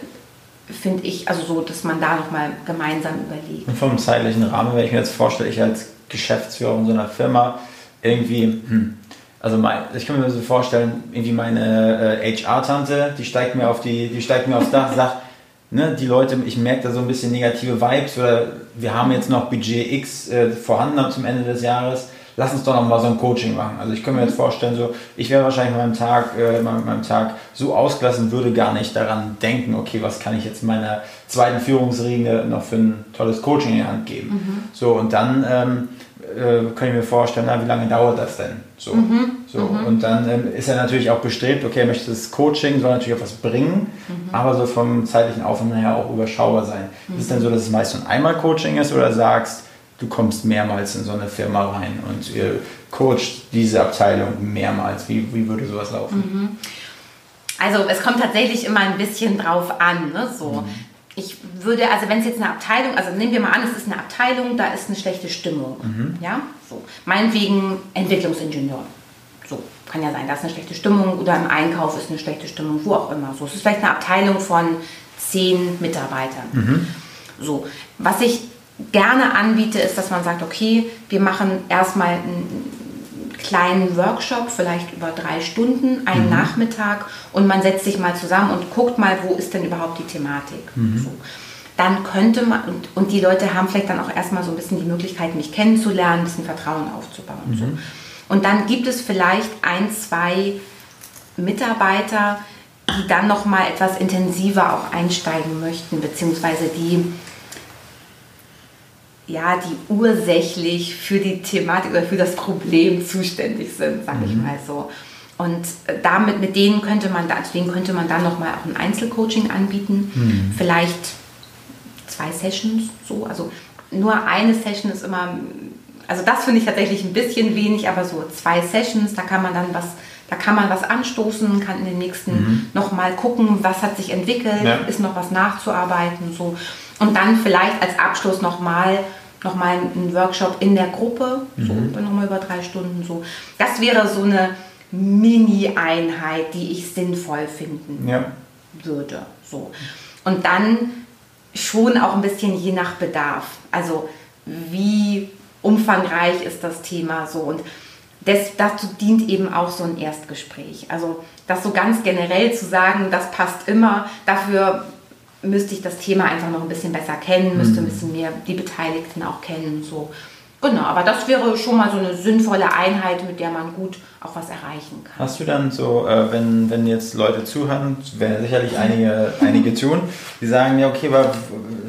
finde ich, also so, dass man da nochmal gemeinsam überlegt. Und vom zeitlichen Rahmen, wenn ich mir jetzt vorstelle, ich als Geschäftsführer in so einer Firma irgendwie, hm, also mein, ich kann mir so vorstellen, irgendwie meine äh, HR-Tante, die steigt mir auf die, die steigt mir aufs Dach, sagt, ne, die Leute, ich merke da so ein bisschen negative Vibes oder wir haben jetzt noch Budget X äh, vorhanden zum Ende des Jahres. Lass uns doch noch mal so ein Coaching machen. Also ich kann mir jetzt vorstellen, so ich wäre wahrscheinlich meinem Tag, äh, meinem, Tag so ausgelassen, würde gar nicht daran denken, okay, was kann ich jetzt meiner zweiten Führungsriege noch für ein tolles Coaching in die Hand geben. So und dann ähm, äh, kann ich mir vorstellen, na, wie lange dauert das denn? So, so. Und dann ähm, ist er natürlich auch bestrebt, okay, er möchte das Coaching, soll natürlich auch was bringen, aber so vom zeitlichen Aufwand her auch überschaubar sein. Ist es denn so, dass es meist so ein Einmal-Coaching ist oder sagst, du kommst mehrmals in so eine Firma rein und ihr coacht diese Abteilung mehrmals? Wie, wie würde sowas laufen? Also es kommt tatsächlich immer ein bisschen drauf an. Ne? So. Ich würde, also wenn es jetzt eine Abteilung, also nehmen wir mal an, es ist eine Abteilung, da ist eine schlechte Stimmung. Ja? So. Meinetwegen Entwicklungsingenieur. So, kann ja sein, da ist eine schlechte Stimmung oder im Einkauf ist eine schlechte Stimmung, wo auch immer. So, es ist vielleicht eine Abteilung von zehn Mitarbeitern. So, was ich gerne anbiete, ist, dass man sagt, okay, wir machen erstmal einen kleinen Workshop, vielleicht über drei Stunden, einen mhm. Nachmittag und man setzt sich mal zusammen und guckt mal, wo ist denn überhaupt die Thematik. Mhm. So. Dann könnte man, und, und die Leute haben vielleicht dann auch erstmal so ein bisschen die Möglichkeit, mich kennenzulernen, ein bisschen Vertrauen aufzubauen. Mhm. So. Und dann gibt es vielleicht ein, zwei Mitarbeiter, die dann noch mal etwas intensiver auch einsteigen möchten, beziehungsweise die ja, die ursächlich für die Thematik oder für das Problem zuständig sind, sage ich mhm. mal so. Und damit, mit denen könnte man, deswegen könnte man dann nochmal auch ein Einzelcoaching anbieten. Mhm. Vielleicht zwei Sessions so. Also nur eine Session ist immer, also das finde ich tatsächlich ein bisschen wenig, aber so zwei Sessions, da kann man dann was, da kann man was anstoßen, kann in den nächsten mhm. nochmal gucken, was hat sich entwickelt, ja. ist noch was nachzuarbeiten, so. Und dann vielleicht als Abschluss nochmal nochmal einen Workshop in der Gruppe, so mhm. nochmal über drei Stunden so. Das wäre so eine Mini-Einheit, die ich sinnvoll finden ja. würde. So. Und dann schon auch ein bisschen je nach Bedarf. Also wie umfangreich ist das Thema so und das, dazu dient eben auch so ein Erstgespräch. Also das so ganz generell zu sagen, das passt immer, dafür müsste ich das Thema einfach noch ein bisschen besser kennen, müsste ein mhm. bisschen mehr die Beteiligten auch kennen. So. Genau, aber das wäre schon mal so eine sinnvolle Einheit, mit der man gut auch was erreichen kann. Hast du dann so, äh, wenn, wenn jetzt Leute zuhören, werden sicherlich einige, einige tun, die sagen, ja, okay, aber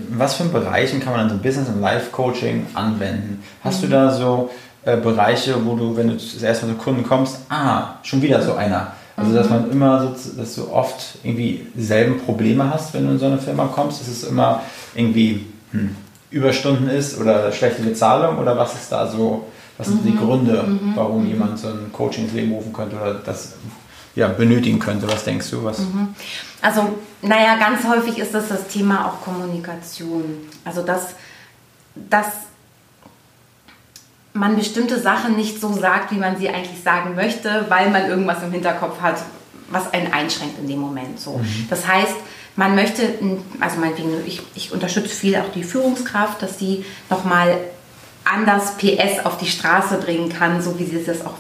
was für Bereichen kann man dann so Business- und Life-Coaching anwenden? Hast mhm. du da so äh, Bereiche, wo du, wenn du das erste Mal zu Kunden kommst, ah, schon wieder so einer also, dass man immer so, dass du oft irgendwie dieselben Probleme hast, wenn du in so eine Firma kommst. Dass es immer irgendwie hm, Überstunden ist oder schlechte Bezahlung oder was ist da so, was sind die mhm. Gründe, mhm. warum jemand so ein Coaching ins Leben rufen könnte oder das ja, benötigen könnte? Was denkst du? Was? Mhm. Also, naja, ganz häufig ist das das Thema auch Kommunikation. Also, dass, dass man bestimmte Sachen nicht so sagt, wie man sie eigentlich sagen möchte, weil man irgendwas im Hinterkopf hat, was einen einschränkt in dem Moment. So. Mhm. Das heißt, man möchte, also meinetwegen, ich, ich unterstütze viel auch die Führungskraft, dass sie nochmal anders PS auf die Straße bringen kann, so wie sie das auch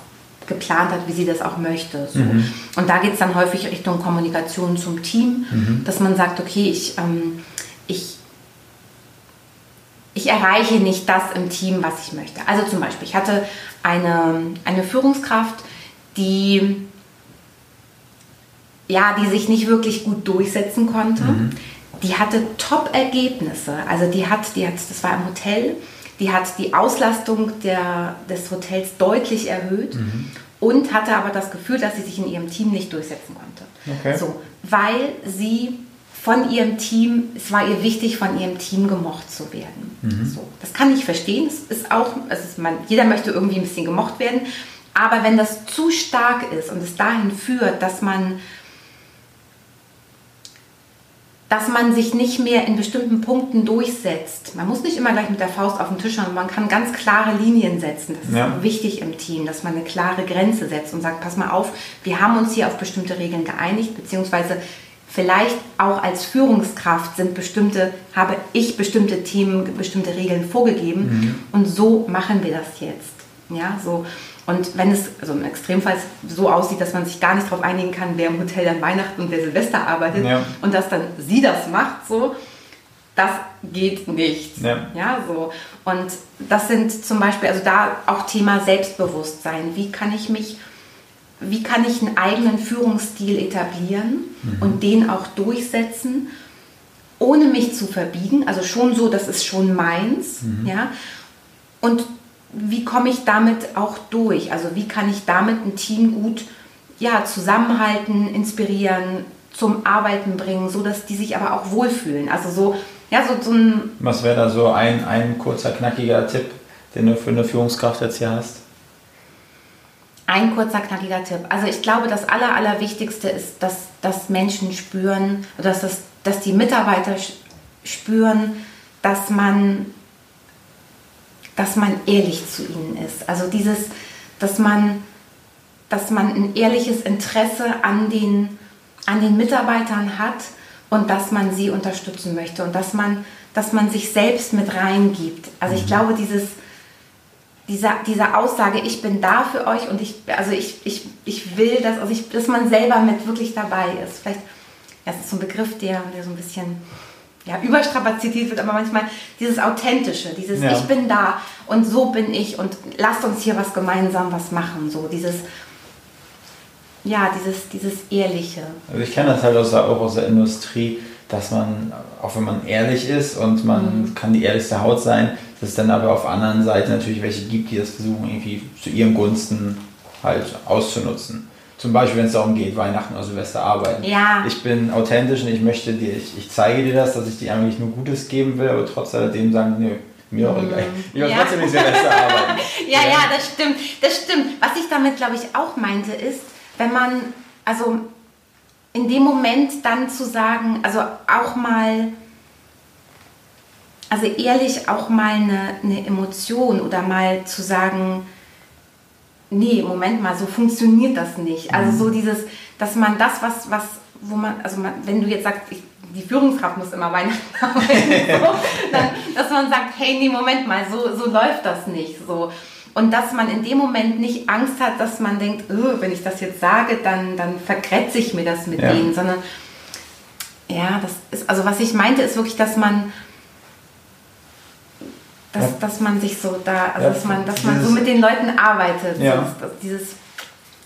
geplant hat, wie sie das auch möchte. So. Mhm. Und da geht es dann häufig Richtung Kommunikation zum Team, mhm. dass man sagt, okay, ich, ähm, ich ich erreiche nicht das im Team, was ich möchte. Also zum Beispiel, ich hatte eine, eine Führungskraft, die, ja, die sich nicht wirklich gut durchsetzen konnte. Mhm. Die hatte Top-Ergebnisse. Also die hat, die hat, das war im Hotel, die hat die Auslastung der, des Hotels deutlich erhöht mhm. und hatte aber das Gefühl, dass sie sich in ihrem Team nicht durchsetzen konnte. Okay. So, weil sie von ihrem Team, es war ihr wichtig, von ihrem Team gemocht zu werden. Mhm. So, das kann ich verstehen. Es ist auch, es ist man, jeder möchte irgendwie ein bisschen gemocht werden. Aber wenn das zu stark ist und es dahin führt, dass man, dass man sich nicht mehr in bestimmten Punkten durchsetzt. Man muss nicht immer gleich mit der Faust auf den Tisch schauen, man kann ganz klare Linien setzen. Das ist ja. wichtig im Team, dass man eine klare Grenze setzt und sagt, pass mal auf, wir haben uns hier auf bestimmte Regeln geeinigt, beziehungsweise vielleicht auch als Führungskraft sind bestimmte, habe ich bestimmte Themen, bestimmte Regeln vorgegeben mhm. und so machen wir das jetzt. Ja, so. Und wenn es also im Extremfall so aussieht, dass man sich gar nicht darauf einigen kann, wer im Hotel dann Weihnachten und wer Silvester arbeitet ja. und dass dann sie das macht, so, das geht nicht. Ja. ja, so. Und das sind zum Beispiel, also da auch Thema Selbstbewusstsein. Wie kann ich mich wie kann ich einen eigenen Führungsstil etablieren mhm. und den auch durchsetzen, ohne mich zu verbiegen, also schon so, das ist schon meins, mhm. ja. Und wie komme ich damit auch durch? Also wie kann ich damit ein Team gut ja, zusammenhalten, inspirieren, zum Arbeiten bringen, so dass die sich aber auch wohlfühlen. Also so, ja, so, so ein. Was wäre da so ein, ein kurzer, knackiger Tipp, den du für eine Führungskraft jetzt hier hast? Ein kurzer, knackiger Tipp. Also ich glaube, das Aller, Allerwichtigste ist, dass, dass Menschen spüren, dass, das, dass die Mitarbeiter spüren, dass man, dass man ehrlich zu ihnen ist. Also dieses, dass man, dass man ein ehrliches Interesse an den, an den Mitarbeitern hat und dass man sie unterstützen möchte und dass man, dass man sich selbst mit reingibt. Also ich glaube, dieses, dieser, diese Aussage, ich bin da für euch und ich, also ich, ich, ich will das, also ich, dass man selber mit wirklich dabei ist. Vielleicht, das ist so ein Begriff, der, der so ein bisschen ja, überstrapaziert wird, aber manchmal dieses Authentische, dieses Ja. Ich bin da und so bin ich und lasst uns hier was gemeinsam was machen. So dieses, ja, dieses, dieses Ehrliche. Also ich kenne das halt auch aus der Industrie, dass man, auch wenn man ehrlich ist und man Mhm. kann die ehrlichste Haut sein, dass es dann aber auf der anderen Seite natürlich welche gibt, die das versuchen, irgendwie zu ihren Gunsten halt auszunutzen. Zum Beispiel, wenn es darum geht, Weihnachten oder Silvester arbeiten. Ja. Ich bin authentisch und ich möchte dir, ich, ich zeige dir das, dass ich dir eigentlich nur Gutes geben will, aber trotz alledem sagen, nö, mir auch egal. Ich will Mhm. Ja. trotzdem nicht Silvester arbeiten. Ja, ja, das stimmt. Das stimmt. Was ich damit, glaube ich, auch meinte, ist, wenn man, also in dem Moment dann zu sagen, also auch mal, also ehrlich auch mal eine, eine Emotion oder mal zu sagen, nee, Moment mal, so funktioniert das nicht. Also so dieses, dass man das, was, was, wo man, also man, wenn du jetzt sagst, ich, die Führungskraft muss immer Weihnachten arbeiten, so, dann, dass man sagt, hey, nee, Moment mal, so, so läuft das nicht. So. Und dass man in dem Moment nicht Angst hat, dass man denkt, "Oh, wenn ich das jetzt sage, dann, dann vergrätze ich mir das mit Ja. denen, sondern ja, das ist, also was ich meinte, ist wirklich, dass man, dass, Ja. dass man sich so da, also Ja, dass man, dass man so dieses- mit den Leuten arbeitet. Ja. Das, dieses,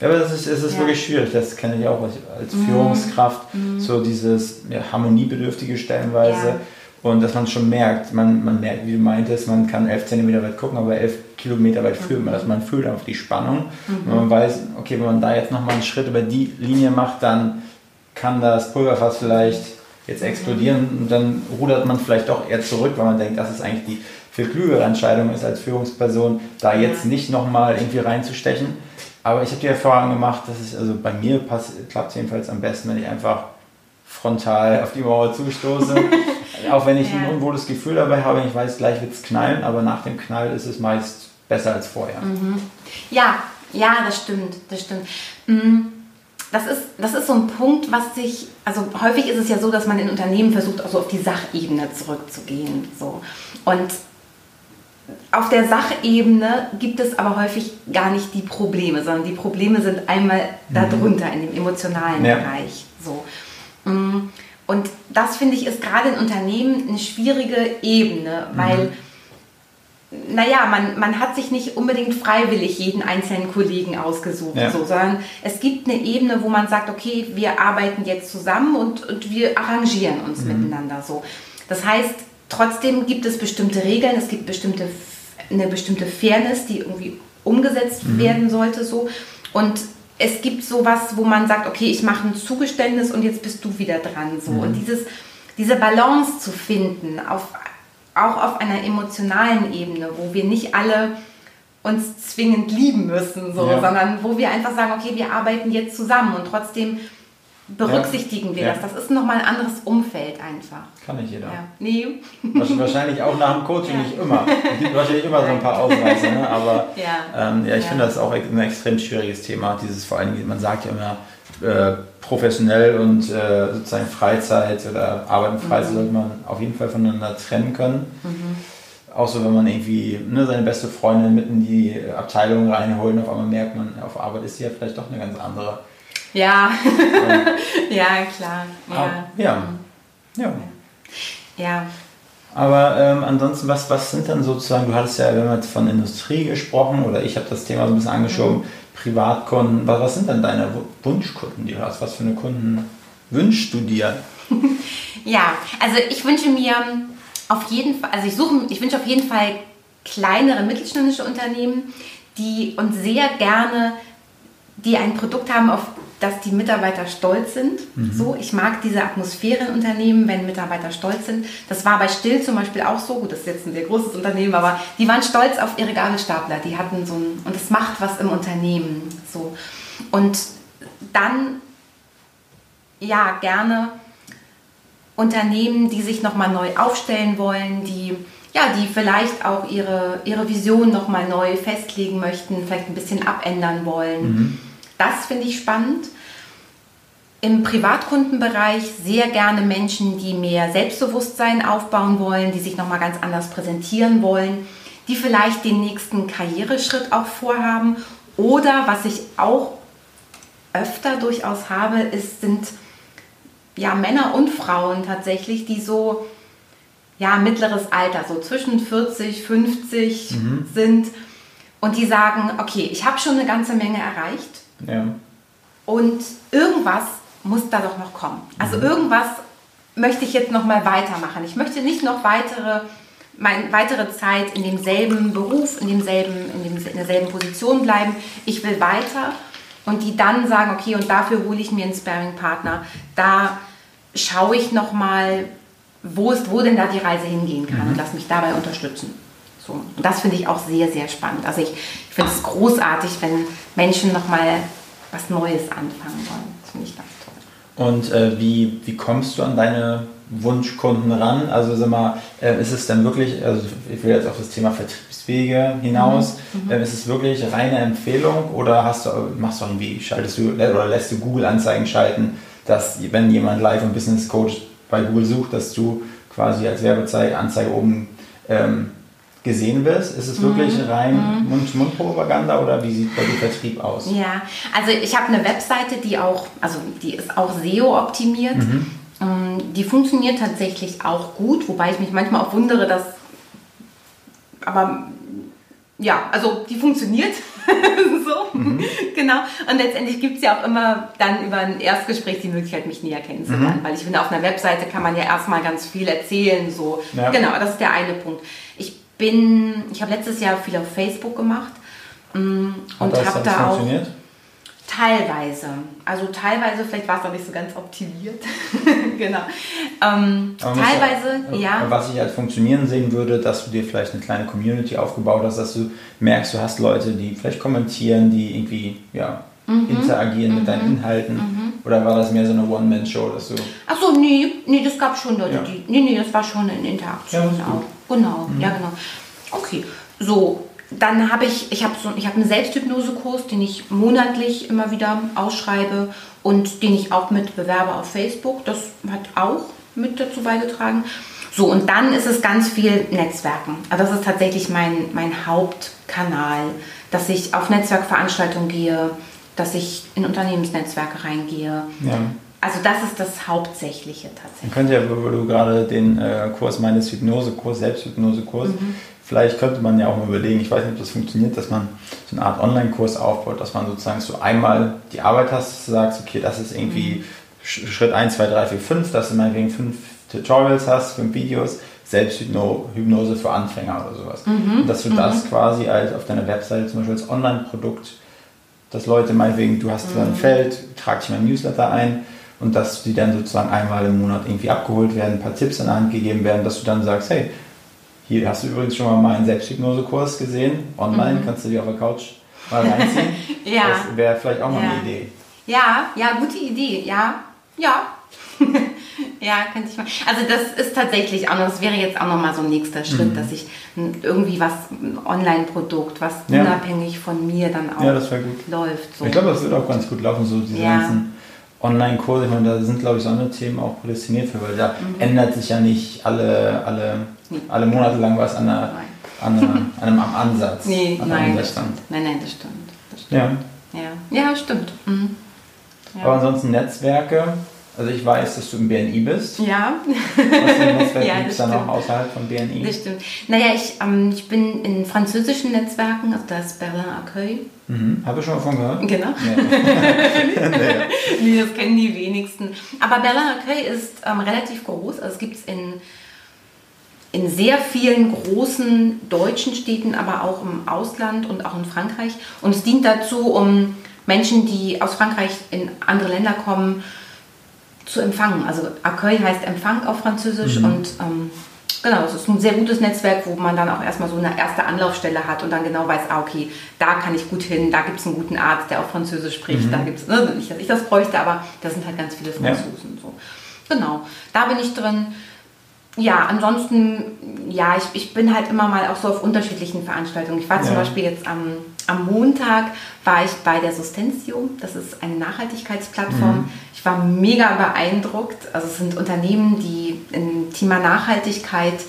Ja, aber das ist, es ist Ja. wirklich schwierig, das kenne ich auch als, als Führungskraft, so dieses ja, harmoniebedürftige Stellenweise Ja. Und dass man schon merkt, man, man merkt, wie du meintest, man kann 11 cm weit gucken, aber 11 Kilometer weit fühlt man das, man fühlt einfach die Spannung. Und man weiß, okay, wenn man da jetzt nochmal einen Schritt über die Linie macht, dann kann das Pulverfass vielleicht jetzt explodieren und dann rudert man vielleicht doch eher zurück, weil man denkt, das ist eigentlich die viel klügere Entscheidung ist als Führungsperson, da jetzt nicht nochmal irgendwie reinzustechen. Aber ich habe die Erfahrung gemacht, dass es also bei mir klappt es jedenfalls am besten, wenn ich einfach frontal auf die Mauer zustoße. Auch wenn ich Ja. ein unwohles Gefühl dabei habe, ich weiß, gleich wird es knallen, aber nach dem Knall ist es meist besser als vorher. Ja, ja, das stimmt, das stimmt. Mm, Das ist, das ist so ein Punkt, was sich, also häufig ist es ja so, dass man in Unternehmen versucht, auch so auf die Sachebene zurückzugehen. So. Und auf der Sachebene gibt es aber häufig gar nicht die Probleme, sondern die Probleme sind einmal darunter in dem emotionalen Ja. Bereich. So. Mm, Und das finde ich ist gerade in Unternehmen eine schwierige Ebene, weil naja, man, man hat sich nicht unbedingt freiwillig jeden einzelnen Kollegen ausgesucht, Ja. so, sondern es gibt eine Ebene, wo man sagt, okay, wir arbeiten jetzt zusammen und, und wir arrangieren uns miteinander so. Das heißt, trotzdem gibt es bestimmte Regeln, es gibt bestimmte, eine bestimmte Fairness, die irgendwie umgesetzt werden sollte so. Und es gibt sowas, wo man sagt, okay, ich mache ein Zugeständnis und jetzt bist du wieder dran so. Und dieses, diese Balance zu finden auf auch auf einer emotionalen Ebene, wo wir nicht alle uns zwingend lieben müssen, so, Ja. sondern wo wir einfach sagen, okay, wir arbeiten jetzt zusammen und trotzdem berücksichtigen wir Ja. das. Das ist nochmal ein anderes Umfeld einfach. Kann nicht jeder. Ja. Nee. Wahrscheinlich- auch nach dem Coaching Ja. nicht immer. Es gibt wahrscheinlich immer so ein paar Ausreißer, ne? aber Ja. ähm, ja, ich Ja. finde das auch ein extrem schwieriges Thema. Dieses vor allem, man sagt ja immer, äh, professionell und äh, sozusagen Freizeit oder Arbeit und Freizeit Mhm. sollte man auf jeden Fall voneinander trennen können. Auch so, wenn man irgendwie ne, seine beste Freundin mitten in die Abteilung reinholt und auf einmal merkt man, auf Arbeit ist sie ja vielleicht doch eine ganz andere. Ja. ja, klar. Ah, Ja. ja. ja. ja. Aber ähm, ansonsten, was, was sind dann sozusagen, du hattest ja, jetzt von Industrie gesprochen oder ich habe das Thema so ein bisschen angeschoben, Privatkunden, was, was sind denn deine Wu- Wunschkunden, die du hast? Was für eine Kunden wünschst du dir? Ja, also ich wünsche mir auf jeden Fall, also ich suche, ich wünsche auf jeden Fall kleinere mittelständische Unternehmen, die uns sehr gerne, die ein Produkt haben, auf das die Mitarbeiter stolz sind. So, ich mag diese Atmosphäre in Unternehmen, wenn Mitarbeiter stolz sind. Das war bei Still zum Beispiel auch so. Gut, das ist jetzt ein sehr großes Unternehmen, aber die waren stolz auf ihre Gabelstapler. Die hatten so ein, und es macht was im Unternehmen. So. Und dann, ja, gerne Unternehmen, die sich nochmal neu aufstellen wollen, die, ja, die vielleicht auch ihre, ihre Vision nochmal neu festlegen möchten, vielleicht ein bisschen abändern wollen. Das finde ich spannend. im Privatkundenbereich sehr gerne Menschen, die mehr Selbstbewusstsein aufbauen wollen, die sich nochmal ganz anders präsentieren wollen, die vielleicht den nächsten Karriereschritt auch vorhaben. Oder was ich auch öfter durchaus habe, ist, sind ja Männer und Frauen tatsächlich, die so ja mittleres Alter, so zwischen 40, 50 mhm. sind und die sagen, okay, ich habe schon eine ganze Menge erreicht. Ja. Und irgendwas muss da doch noch kommen. Also mhm. irgendwas möchte ich jetzt noch mal weitermachen. Ich möchte nicht noch weitere, mein, weitere Zeit in demselben Beruf, in, demselben, in, dem, in derselben Position bleiben. Ich will weiter. Und die dann sagen, okay, und dafür hole ich mir einen Sparring-Partner. Da schaue ich noch mal, wo, ist, wo denn da die Reise hingehen kann mhm. und lass mich dabei unterstützen. So. Und das finde ich auch sehr, sehr spannend. Also ich, ich finde es großartig, wenn Menschen noch mal was Neues anfangen wollen. Das finde ich ganz toll. Und äh, wie, wie kommst du an deine Wunschkunden ran? Also sag mal, äh, ist es dann wirklich, also ich will jetzt auf das Thema Vertriebswege hinaus, mhm. äh, ist es wirklich reine Empfehlung oder hast du, machst du irgendwie, schaltest du oder lässt du Google-Anzeigen schalten, dass wenn jemand Live- und Business Coach bei Google sucht, dass du quasi als Werbeanzeige oben ähm, gesehen wirst? Ist es wirklich mhm. rein mhm. Mund-zu-Mund-Propaganda oder wie sieht bei dir Vertrieb aus? Ja, also ich habe eine Webseite, die auch, also die ist auch SEO optimiert. Mhm. Die funktioniert tatsächlich auch gut, wobei ich mich manchmal auch wundere, dass aber ja, also die funktioniert. so, mhm. genau. Und letztendlich gibt es ja auch immer dann über ein Erstgespräch die Möglichkeit, mich näher kennenzulernen. Mhm. Weil ich finde, auf einer Webseite kann man ja erstmal ganz viel erzählen. So. Ja. Genau, das ist der eine Punkt. Ich bin, ich habe letztes Jahr viel auf Facebook gemacht mm, und habe da auch teilweise, also teilweise, vielleicht war es noch nicht so ganz optimiert, genau. Ähm, teilweise, auch, ja. Was ich als funktionieren sehen würde, dass du dir vielleicht eine kleine Community aufgebaut hast, dass du merkst, du hast Leute, die vielleicht kommentieren, die irgendwie, ja, Mhm. interagieren mhm. mit deinen mhm. Inhalten? Mhm. Oder war das mehr so eine One-Man-Show, dass du. Achso, nee, nee, das gab schon Leute, ja. die. Nee, nee, das war schon eine Interaktion ja, auch. Genau, mhm. ja, genau. Okay, so. Dann habe ich, ich habe so, ich habe einen Selbsthypnosekurs, den ich monatlich immer wieder ausschreibe und den ich auch mit bewerbe auf Facebook. Das hat auch mit dazu beigetragen. So, und dann ist es ganz viel Netzwerken. Also das ist tatsächlich mein, mein Hauptkanal, dass ich auf Netzwerkveranstaltungen gehe, dass ich in Unternehmensnetzwerke reingehe. Ja. Also das ist das Hauptsächliche tatsächlich. Man könnte ja, wo du gerade den äh, Kurs meines Hypnosekurs, Selbsthypnosekurs, mhm. vielleicht könnte man ja auch mal überlegen, ich weiß nicht, ob das funktioniert, dass man so eine Art Online-Kurs aufbaut, dass man sozusagen so einmal die Arbeit hast, dass du sagst, okay, das ist irgendwie mhm. Schritt 1, 2, 3, 4, 5, dass du meinetwegen fünf Tutorials hast, fünf Videos, Selbsthypnose für Anfänger oder sowas. Mhm. Und dass du das mhm. quasi als auf deiner Webseite zum Beispiel als Online-Produkt dass Leute meinetwegen, du hast mhm. ein Feld, trag dich in mein Newsletter ein und dass die dann sozusagen einmal im Monat irgendwie abgeholt werden, ein paar Tipps in der Hand gegeben werden, dass du dann sagst, hey, hier hast du übrigens schon mal meinen Selbsthypnosekurs gesehen, online, mhm. kannst du dir auf der Couch mal reinziehen. ja. Das wäre vielleicht auch mal ja. eine Idee. Ja, ja, gute Idee, ja, ja. ja, könnte ich mal. Also das ist tatsächlich auch noch, das wäre jetzt auch noch mal so ein nächster Schritt, mhm. dass ich irgendwie was, ein Online-Produkt, was ja. unabhängig von mir dann auch ja, läuft. So. Ich glaube, das wird auch ganz gut laufen, so diese ganzen Online-Kurse. Ich meine, da sind, glaube ich, so andere Themen auch prädestiniert für, weil da mhm. ändert sich ja nicht alle, alle, nee. alle Monate lang was an, der, an, der, an einem Ansatz. Nee, an nein, das stimmt. Nein, nein, das stimmt. Das stimmt. Ja. Ja, ja stimmt. Mhm. Aber ansonsten Netzwerke, also ich weiß, dass du im BNI bist. Ja. Was ja, gibt es da noch außerhalb von BNI? Das stimmt. Naja, ich, ähm, ich bin in französischen Netzwerken, also das Berlin Accueil. Mhm. Habe ich schon davon gehört? Genau. Nee. nee. das kennen die wenigsten. Aber Berlin Accueil ist ähm, relativ groß. Also es gibt es in, in sehr vielen großen deutschen Städten, aber auch im Ausland und auch in Frankreich. Und es dient dazu, um Menschen, die aus Frankreich in andere Länder kommen, zu empfangen. Also Accueil heißt Empfang auf Französisch mhm. und ähm, genau, es ist ein sehr gutes Netzwerk, wo man dann auch erstmal so eine erste Anlaufstelle hat und dann genau weiß, ah, okay, da kann ich gut hin, da gibt es einen guten Arzt, der auch Französisch spricht, mhm. da gibt es, ne, nicht, dass ich das bräuchte, aber da sind halt ganz viele Franzosen. Ja. So. Genau, da bin ich drin. Ja, ansonsten, ja, ich, ich bin halt immer mal auch so auf unterschiedlichen Veranstaltungen. Ich war zum Ja. Beispiel jetzt am, am Montag, war ich bei der Sustentio. Das ist eine Nachhaltigkeitsplattform. Ich war mega beeindruckt. Also es sind Unternehmen, die im Thema Nachhaltigkeit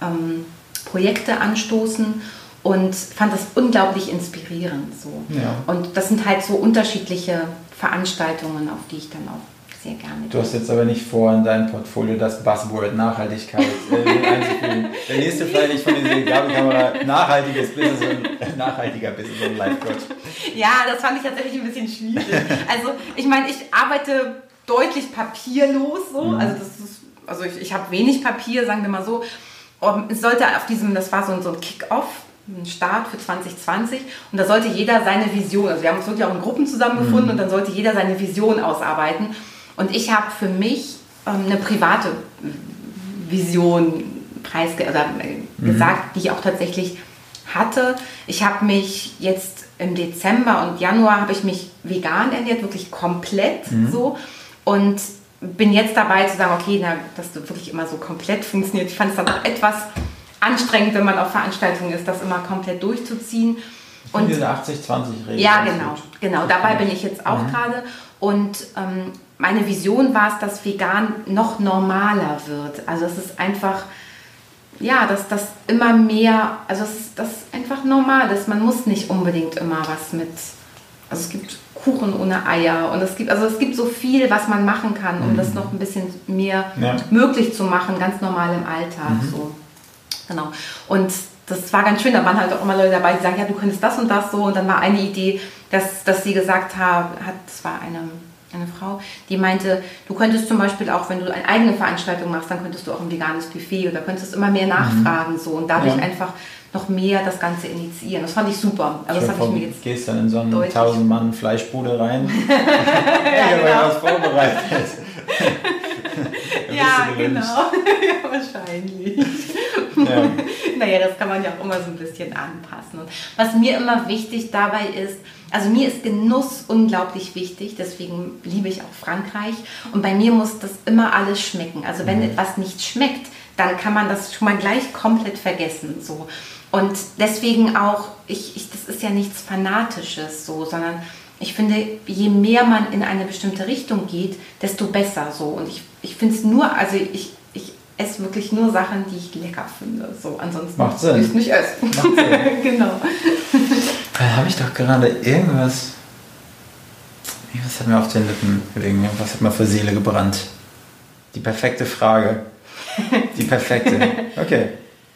ähm, Projekte anstoßen und fand das unglaublich inspirierend. So. Ja. Und das sind halt so unterschiedliche Veranstaltungen, auf die ich dann auch sehr gerne Du hast jetzt aber nicht vor, in deinem Portfolio das Buzzword Nachhaltigkeit äh, einzufügen. Der nächste vielleicht nicht von dieser Gabi-Kamera nachhaltiges Business und nachhaltiger Business und Life Coach. Ja, das fand ich tatsächlich ein bisschen schwierig. Also ich meine, ich arbeite deutlich papierlos so. Also das ist, also ich, ich habe wenig Papier, sagen wir mal so. Und es sollte auf diesem, das war so ein, so ein Kick-Off, ein Start für 2020 und da sollte jeder seine Vision, also wir haben uns wirklich auch in Gruppen zusammengefunden und dann sollte jeder seine Vision ausarbeiten. Und ich habe für mich ähm, eine private Vision preisge oder, äh, gesagt, die ich auch tatsächlich hatte. Ich habe mich jetzt im Dezember und Januar habe ich mich vegan ernährt, wirklich komplett so. Und bin jetzt dabei zu sagen, okay, na, dass du wirklich immer so komplett funktioniert. Ich fand es dann auch etwas anstrengend, wenn man auf Veranstaltungen ist, das immer komplett durchzuziehen. Und Und diese 80-20-Regel. ja, genau, gut. genau. Dabei bin ich jetzt auch gerade. Und ähm, meine Vision war es, dass vegan noch normaler wird. Also es ist einfach, ja, dass das immer mehr, also es ist das einfach normal ist. Man muss nicht unbedingt immer was mit, also es gibt Kuchen ohne Eier und es gibt, also es gibt so viel, was man machen kann, um das noch ein bisschen mehr Ja. möglich zu machen, ganz normal im Alltag. So. Genau. Und das war ganz schön, da waren halt auch immer Leute dabei, die sagen, ja, du könntest das und das so. Und dann war eine Idee, dass, dass sie gesagt haben, hat, das war eine, eine Frau, die meinte, du könntest zum Beispiel auch, wenn du eine eigene Veranstaltung machst, dann könntest du auch ein veganes Buffet oder könntest immer mehr nachfragen so und dadurch Ja. einfach noch mehr das Ganze initiieren. Das fand ich super. Also das habe ich mir jetzt gehst dann in so eine deutlich- 1000 Mann Fleischbude rein. ja, ich habe was vorbereitet. Ja, genau. ja, wahrscheinlich. Ja. naja, das kann man ja auch immer so ein bisschen anpassen. Und was mir immer wichtig dabei ist, also mir ist Genuss unglaublich wichtig, deswegen liebe ich auch Frankreich. Und bei mir muss das immer alles schmecken. Also wenn etwas nicht schmeckt, dann kann man das schon mal gleich komplett vergessen. So. Und deswegen auch, ich, ich, das ist ja nichts Fanatisches, so, sondern ich finde, je mehr man in eine bestimmte Richtung geht, desto besser so. Und ich, ich finde es nur, also ich, ich esse wirklich nur Sachen, die ich lecker finde. So, ansonsten Macht Sinn. ich nicht essen. Macht Sinn. genau. Da habe ich doch gerade irgendwas. Was hat mir auf den Lippen gelegen? Was hat mir für Seele gebrannt? Die perfekte Frage. Die perfekte. Okay.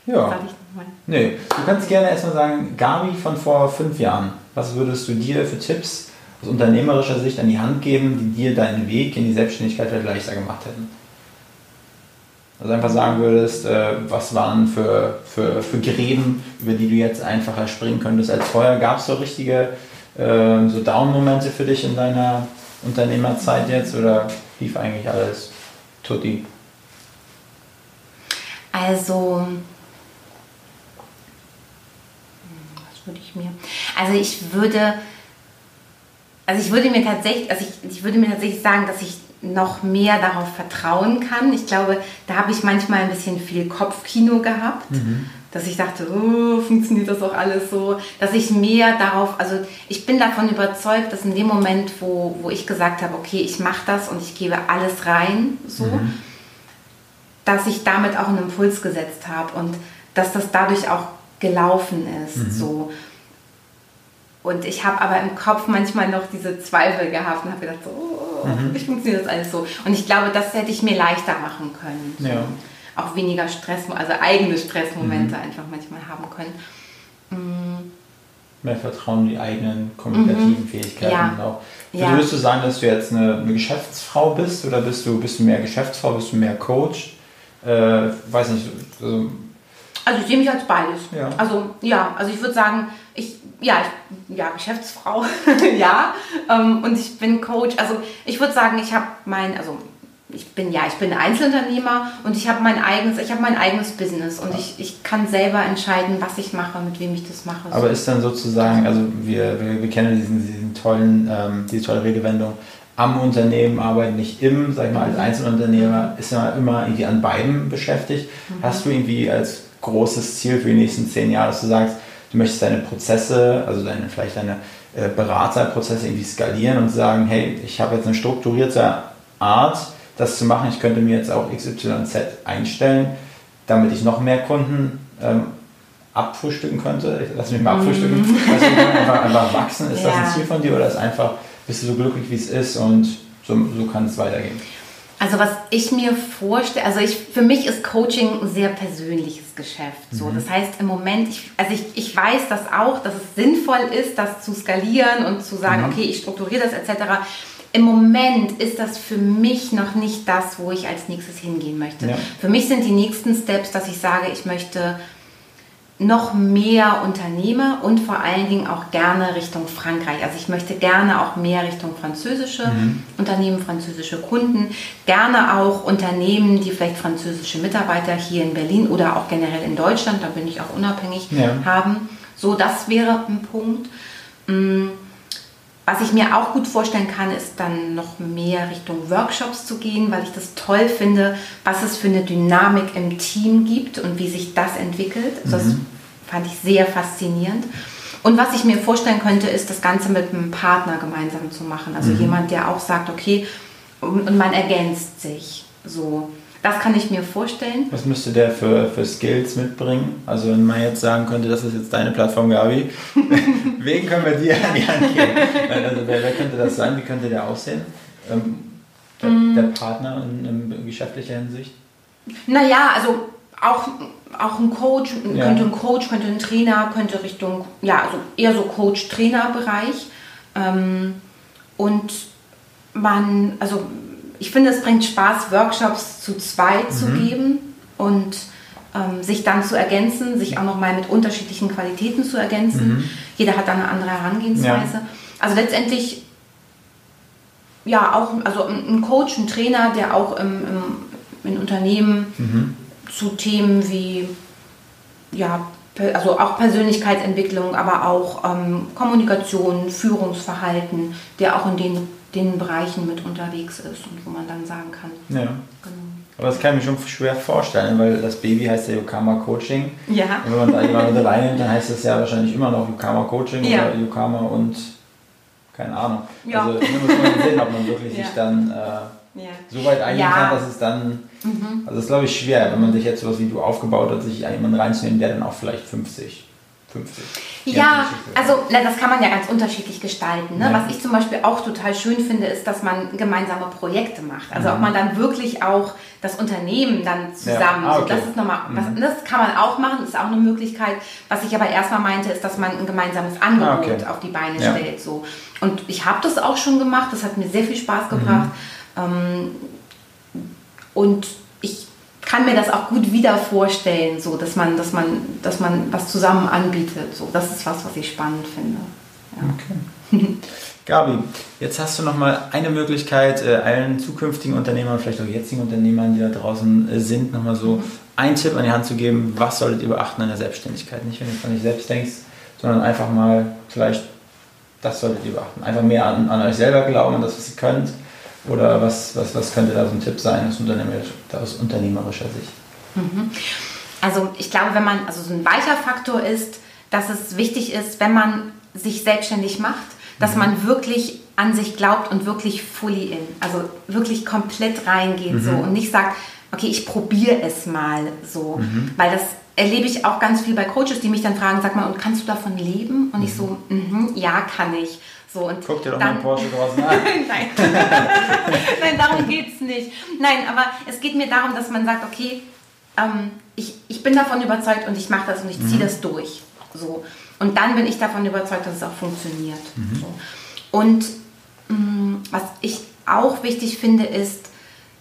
Ja. Sag ich nochmal. Nee, du kannst gerne erstmal sagen, Gabi von vor fünf Jahren, was würdest du dir für Tipps aus unternehmerischer Sicht an die Hand geben, die dir deinen Weg in die Selbstständigkeit vielleicht leichter gemacht hätten? Also einfach sagen würdest, äh, was waren für, für, für Gräben, über die du jetzt einfacher springen könntest als vorher? Gab es so richtige äh, so Down-Momente für dich in deiner Unternehmerzeit jetzt oder lief eigentlich alles tutti? Also, was würde ich mir? Also ich würde, also ich würde mir tatsächlich, also ich, ich würde mir tatsächlich sagen, dass ich noch mehr darauf vertrauen kann. Ich glaube, da habe ich manchmal ein bisschen viel Kopfkino gehabt, dass ich dachte, oh, funktioniert das auch alles so, dass ich mehr darauf, also ich bin davon überzeugt, dass in dem Moment, wo, wo ich gesagt habe, okay, ich mache das und ich gebe alles rein, so, dass ich damit auch einen Impuls gesetzt habe und dass das dadurch auch gelaufen ist. So. Und ich habe aber im Kopf manchmal noch diese Zweifel gehabt und habe gedacht, so, oh, wie funktioniert das alles so? Und ich glaube, das hätte ich mir leichter machen können. So. Ja. Auch weniger Stress, also eigene Stressmomente einfach manchmal haben können. mehr Vertrauen in die eigenen kommunikativen Fähigkeiten Mhm. Ja. auch. Ja. Würdest du sagen, dass du jetzt eine, eine Geschäftsfrau bist oder bist du, bist du mehr Geschäftsfrau, bist du mehr Coach? Äh, weiß nicht, also, Also ich sehe mich als beides. Ja. Also ja, also ich würde sagen, ja, ich, ja Geschäftsfrau, ja, ähm, und ich bin Coach. Also ich würde sagen, ich habe mein, also ich bin ja, ich bin Einzelunternehmer und ich habe mein eigenes, ich habe mein eigenes Business und ich, ich kann selber entscheiden, was ich mache, mit wem ich das mache. aber ist dann sozusagen, also wir, wir, wir kennen diesen, diesen tollen, ähm, diese tolle Redewendung, am Unternehmen arbeiten, nicht im, sag ich mal, als Einzelunternehmer, ist ja immer irgendwie an beiden beschäftigt. Mhm. Hast du irgendwie als großes Ziel für die nächsten zehn Jahre, dass du sagst, du möchtest deine Prozesse, also deine, vielleicht deine äh, Beraterprozesse irgendwie skalieren und sagen, hey, ich habe jetzt eine strukturierte Art, das zu machen. Ich könnte mir jetzt auch XYZ einstellen, damit ich noch mehr Kunden ähm, abfrühstücken könnte. Lass mich mal abfrühstücken. Mhm. Also einfach, einfach wachsen. Ist ja. das ein Ziel von dir oder ist einfach, bist du so glücklich, wie es ist und so, so kann es weitergehen? Also was ich mir vorstelle, also ich, für mich ist Coaching ein sehr persönliches Geschäft. So. Mhm. Das heißt im Moment, ich, also ich, ich weiß das auch, dass es sinnvoll ist, das zu skalieren und zu sagen, mhm. okay, ich strukturiere das etc. Im Moment ist das für mich noch nicht das, wo ich als nächstes hingehen möchte. Ja. Für mich sind die nächsten Steps, dass ich sage, ich möchte noch mehr Unternehmer und vor allen Dingen auch gerne Richtung Frankreich. Also ich möchte gerne auch mehr Richtung französische mhm. Unternehmen, französische Kunden, gerne auch Unternehmen, die vielleicht französische Mitarbeiter hier in Berlin oder auch generell in Deutschland, da bin ich auch unabhängig, ja. haben. So, das wäre ein Punkt. Mm, was ich mir auch gut vorstellen kann, ist dann noch mehr Richtung Workshops zu gehen, weil ich das toll finde, was es für eine Dynamik im Team gibt und wie sich das entwickelt. Mhm. Das fand ich sehr faszinierend. Und was ich mir vorstellen könnte, ist das Ganze mit einem Partner gemeinsam zu machen. Also mhm. jemand, der auch sagt, okay, und man ergänzt sich so. Das kann ich mir vorstellen. Was müsste der für, für Skills mitbringen? Also wenn man jetzt sagen könnte, das ist jetzt deine Plattform, Gabi, wen können wir dir an die Hand geben? Also wer, wer, könnte das sein? Wie könnte der aussehen? Ähm, der, mm. der, Partner in, in, geschäftlicher Hinsicht? Naja, also auch, auch ein Coach, ja. könnte ein Coach, könnte ein Trainer, könnte Richtung, ja, also eher so Coach-Trainer-Bereich. Ähm, und man, also ich finde, es bringt Spaß, Workshops zu zweit mhm. zu geben und ähm, sich dann zu ergänzen, sich auch nochmal mit unterschiedlichen Qualitäten zu ergänzen. Mhm. Jeder hat dann eine andere Herangehensweise. Ja. Also letztendlich ja auch also ein Coach, ein Trainer, der auch im, im in Unternehmen mhm. zu Themen wie ja also auch Persönlichkeitsentwicklung, aber auch ähm, Kommunikation, Führungsverhalten, der auch in den den Bereichen mit unterwegs ist und wo man dann sagen kann. Ja. Genau. Aber das kann ich mir schon schwer vorstellen, weil das Baby heißt ja Yokama Coaching. Ja. Und wenn man da jemanden mit reinnimmt, dann heißt das ja wahrscheinlich immer noch Yokama Coaching ja. oder Yokama und keine Ahnung. Ja. Also muss man sehen, ob man wirklich ja. sich dann äh, ja. so weit eingehen kann, dass es dann. Mhm. Also das ist glaube ich schwer, wenn man sich jetzt sowas wie du aufgebaut hat, sich jemanden reinzunehmen, der dann auch vielleicht 50 50. Ja, also das kann man ja ganz unterschiedlich gestalten. Ne? Ja. Was ich zum Beispiel auch total schön finde, ist, dass man gemeinsame Projekte macht. Also mhm. ob man dann wirklich auch das Unternehmen dann zusammen, ja. ah, okay. so, das ist nochmal, mhm. das kann man auch machen, das ist auch eine Möglichkeit. Was ich aber erstmal meinte, ist, dass man ein gemeinsames Angebot ah, okay. auf die Beine ja. stellt. So. Und ich habe das auch schon gemacht, das hat mir sehr viel Spaß gebracht. Mhm. Ähm, und kann mir das auch gut wieder vorstellen, so dass man, dass man, dass man was zusammen anbietet. So, das ist was, was ich spannend finde. Ja. Okay. Gabi, jetzt hast du noch mal eine Möglichkeit, äh, allen zukünftigen Unternehmern, vielleicht auch jetzigen Unternehmern, die da draußen äh, sind, noch mal so mhm. einen Tipp an die Hand zu geben. Was solltet ihr beachten in der Selbstständigkeit? Nicht, wenn du von euch selbst denkst, sondern einfach mal vielleicht, das solltet ihr beachten. Einfach mehr an, an euch selber glauben, an das, was ihr könnt oder was, was, was könnte da so ein Tipp sein aus, unternehmerischer, aus unternehmerischer Sicht? Mhm. Also ich glaube, wenn man, also so ein weicher Faktor ist, dass es wichtig ist, wenn man sich selbstständig macht, dass mhm. man wirklich an sich glaubt und wirklich fully in, also wirklich komplett reingeht mhm. so und nicht sagt, okay, ich probiere es mal so, mhm. weil das erlebe ich auch ganz viel bei Coaches, die mich dann fragen, sag mal, und kannst du davon leben? Und ich so, mm ja, kann ich. So, und Guck dir doch dann, mal Porsche draußen an. Nein. Nein, darum geht es nicht. Nein, aber es geht mir darum, dass man sagt, okay, ähm, ich, ich bin davon überzeugt und ich mache das und ich ziehe mhm. das durch. So. Und dann bin ich davon überzeugt, dass es auch funktioniert. Mhm. So. Und mh, mm, was ich auch wichtig finde, ist,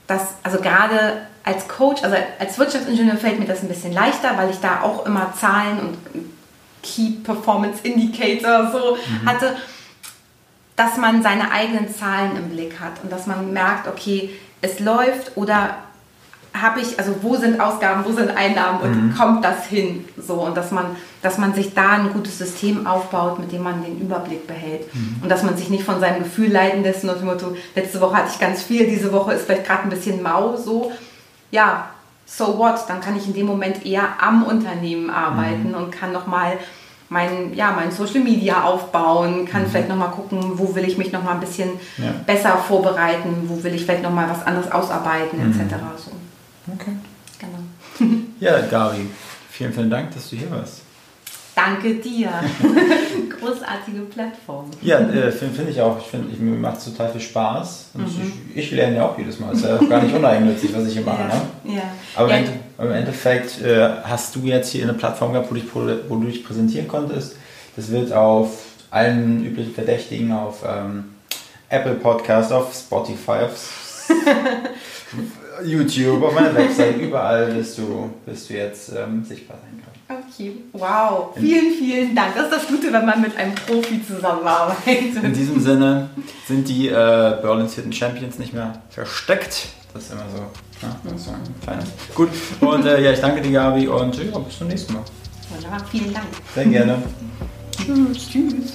dass, also gerade als Coach, also als Wirtschaftsingenieur fällt mir das ein bisschen leichter, weil ich da auch immer Zahlen und Key Performance Indicator so mhm. hatte dass man seine eigenen Zahlen im Blick hat und dass man merkt, okay, es läuft oder habe ich, also wo sind Ausgaben, wo sind Einnahmen und mhm. kommt das hin? So und dass man, dass man sich da ein gutes System aufbaut, mit dem man den Überblick behält mhm. und dass man sich nicht von seinem Gefühl leiten lässt und nach dem Motto, letzte Woche hatte ich ganz viel, diese Woche ist vielleicht gerade ein bisschen mau, so ja, so what? Dann kann ich in dem Moment eher am Unternehmen arbeiten Mhm. und kann nochmal mein, ja, mein Social Media aufbauen, kann vielleicht nochmal gucken, wo will ich mich nochmal ein bisschen Mhm. Ja. besser vorbereiten, wo will ich vielleicht nochmal was anderes ausarbeiten, Mhm. etc. So, Okay. genau. Ja, Gabi, vielen, vielen Dank, dass du hier warst. Danke dir. Großartige Plattform. Ja, äh, finde find ich auch. Ich finde, mir macht es total viel Spaß. Und Mhm. ich, ich lerne ja auch jedes Mal. Ist ja auch gar nicht uneigennützig, was ich hier mache. Ne? Ja. Aber ja. im im Endeffekt äh, hast du jetzt hier eine Plattform gehabt, wo, dich, wo du dich präsentieren konntest. Das wird auf allen üblichen Verdächtigen, auf ähm, Apple Podcast, auf Spotify, auf YouTube, auf meiner Website, überall wirst du, wirst du jetzt ähm, sichtbar sein können. Okay, wow. Vielen, vielen Dank. Das ist das Gute, wenn man mit einem Profi In zusammenarbeitet. diesem Sinne sind die äh, Berlin's Hidden Champions nicht mehr versteckt. Das ist immer so. Ja, das ist so ein kleines. Gut, und äh, ja, ich danke dir, Gabi, und ja, bis zum nächsten Mal. Wunderbar, vielen Dank. Sehr gerne. Tschüss. Tschüss.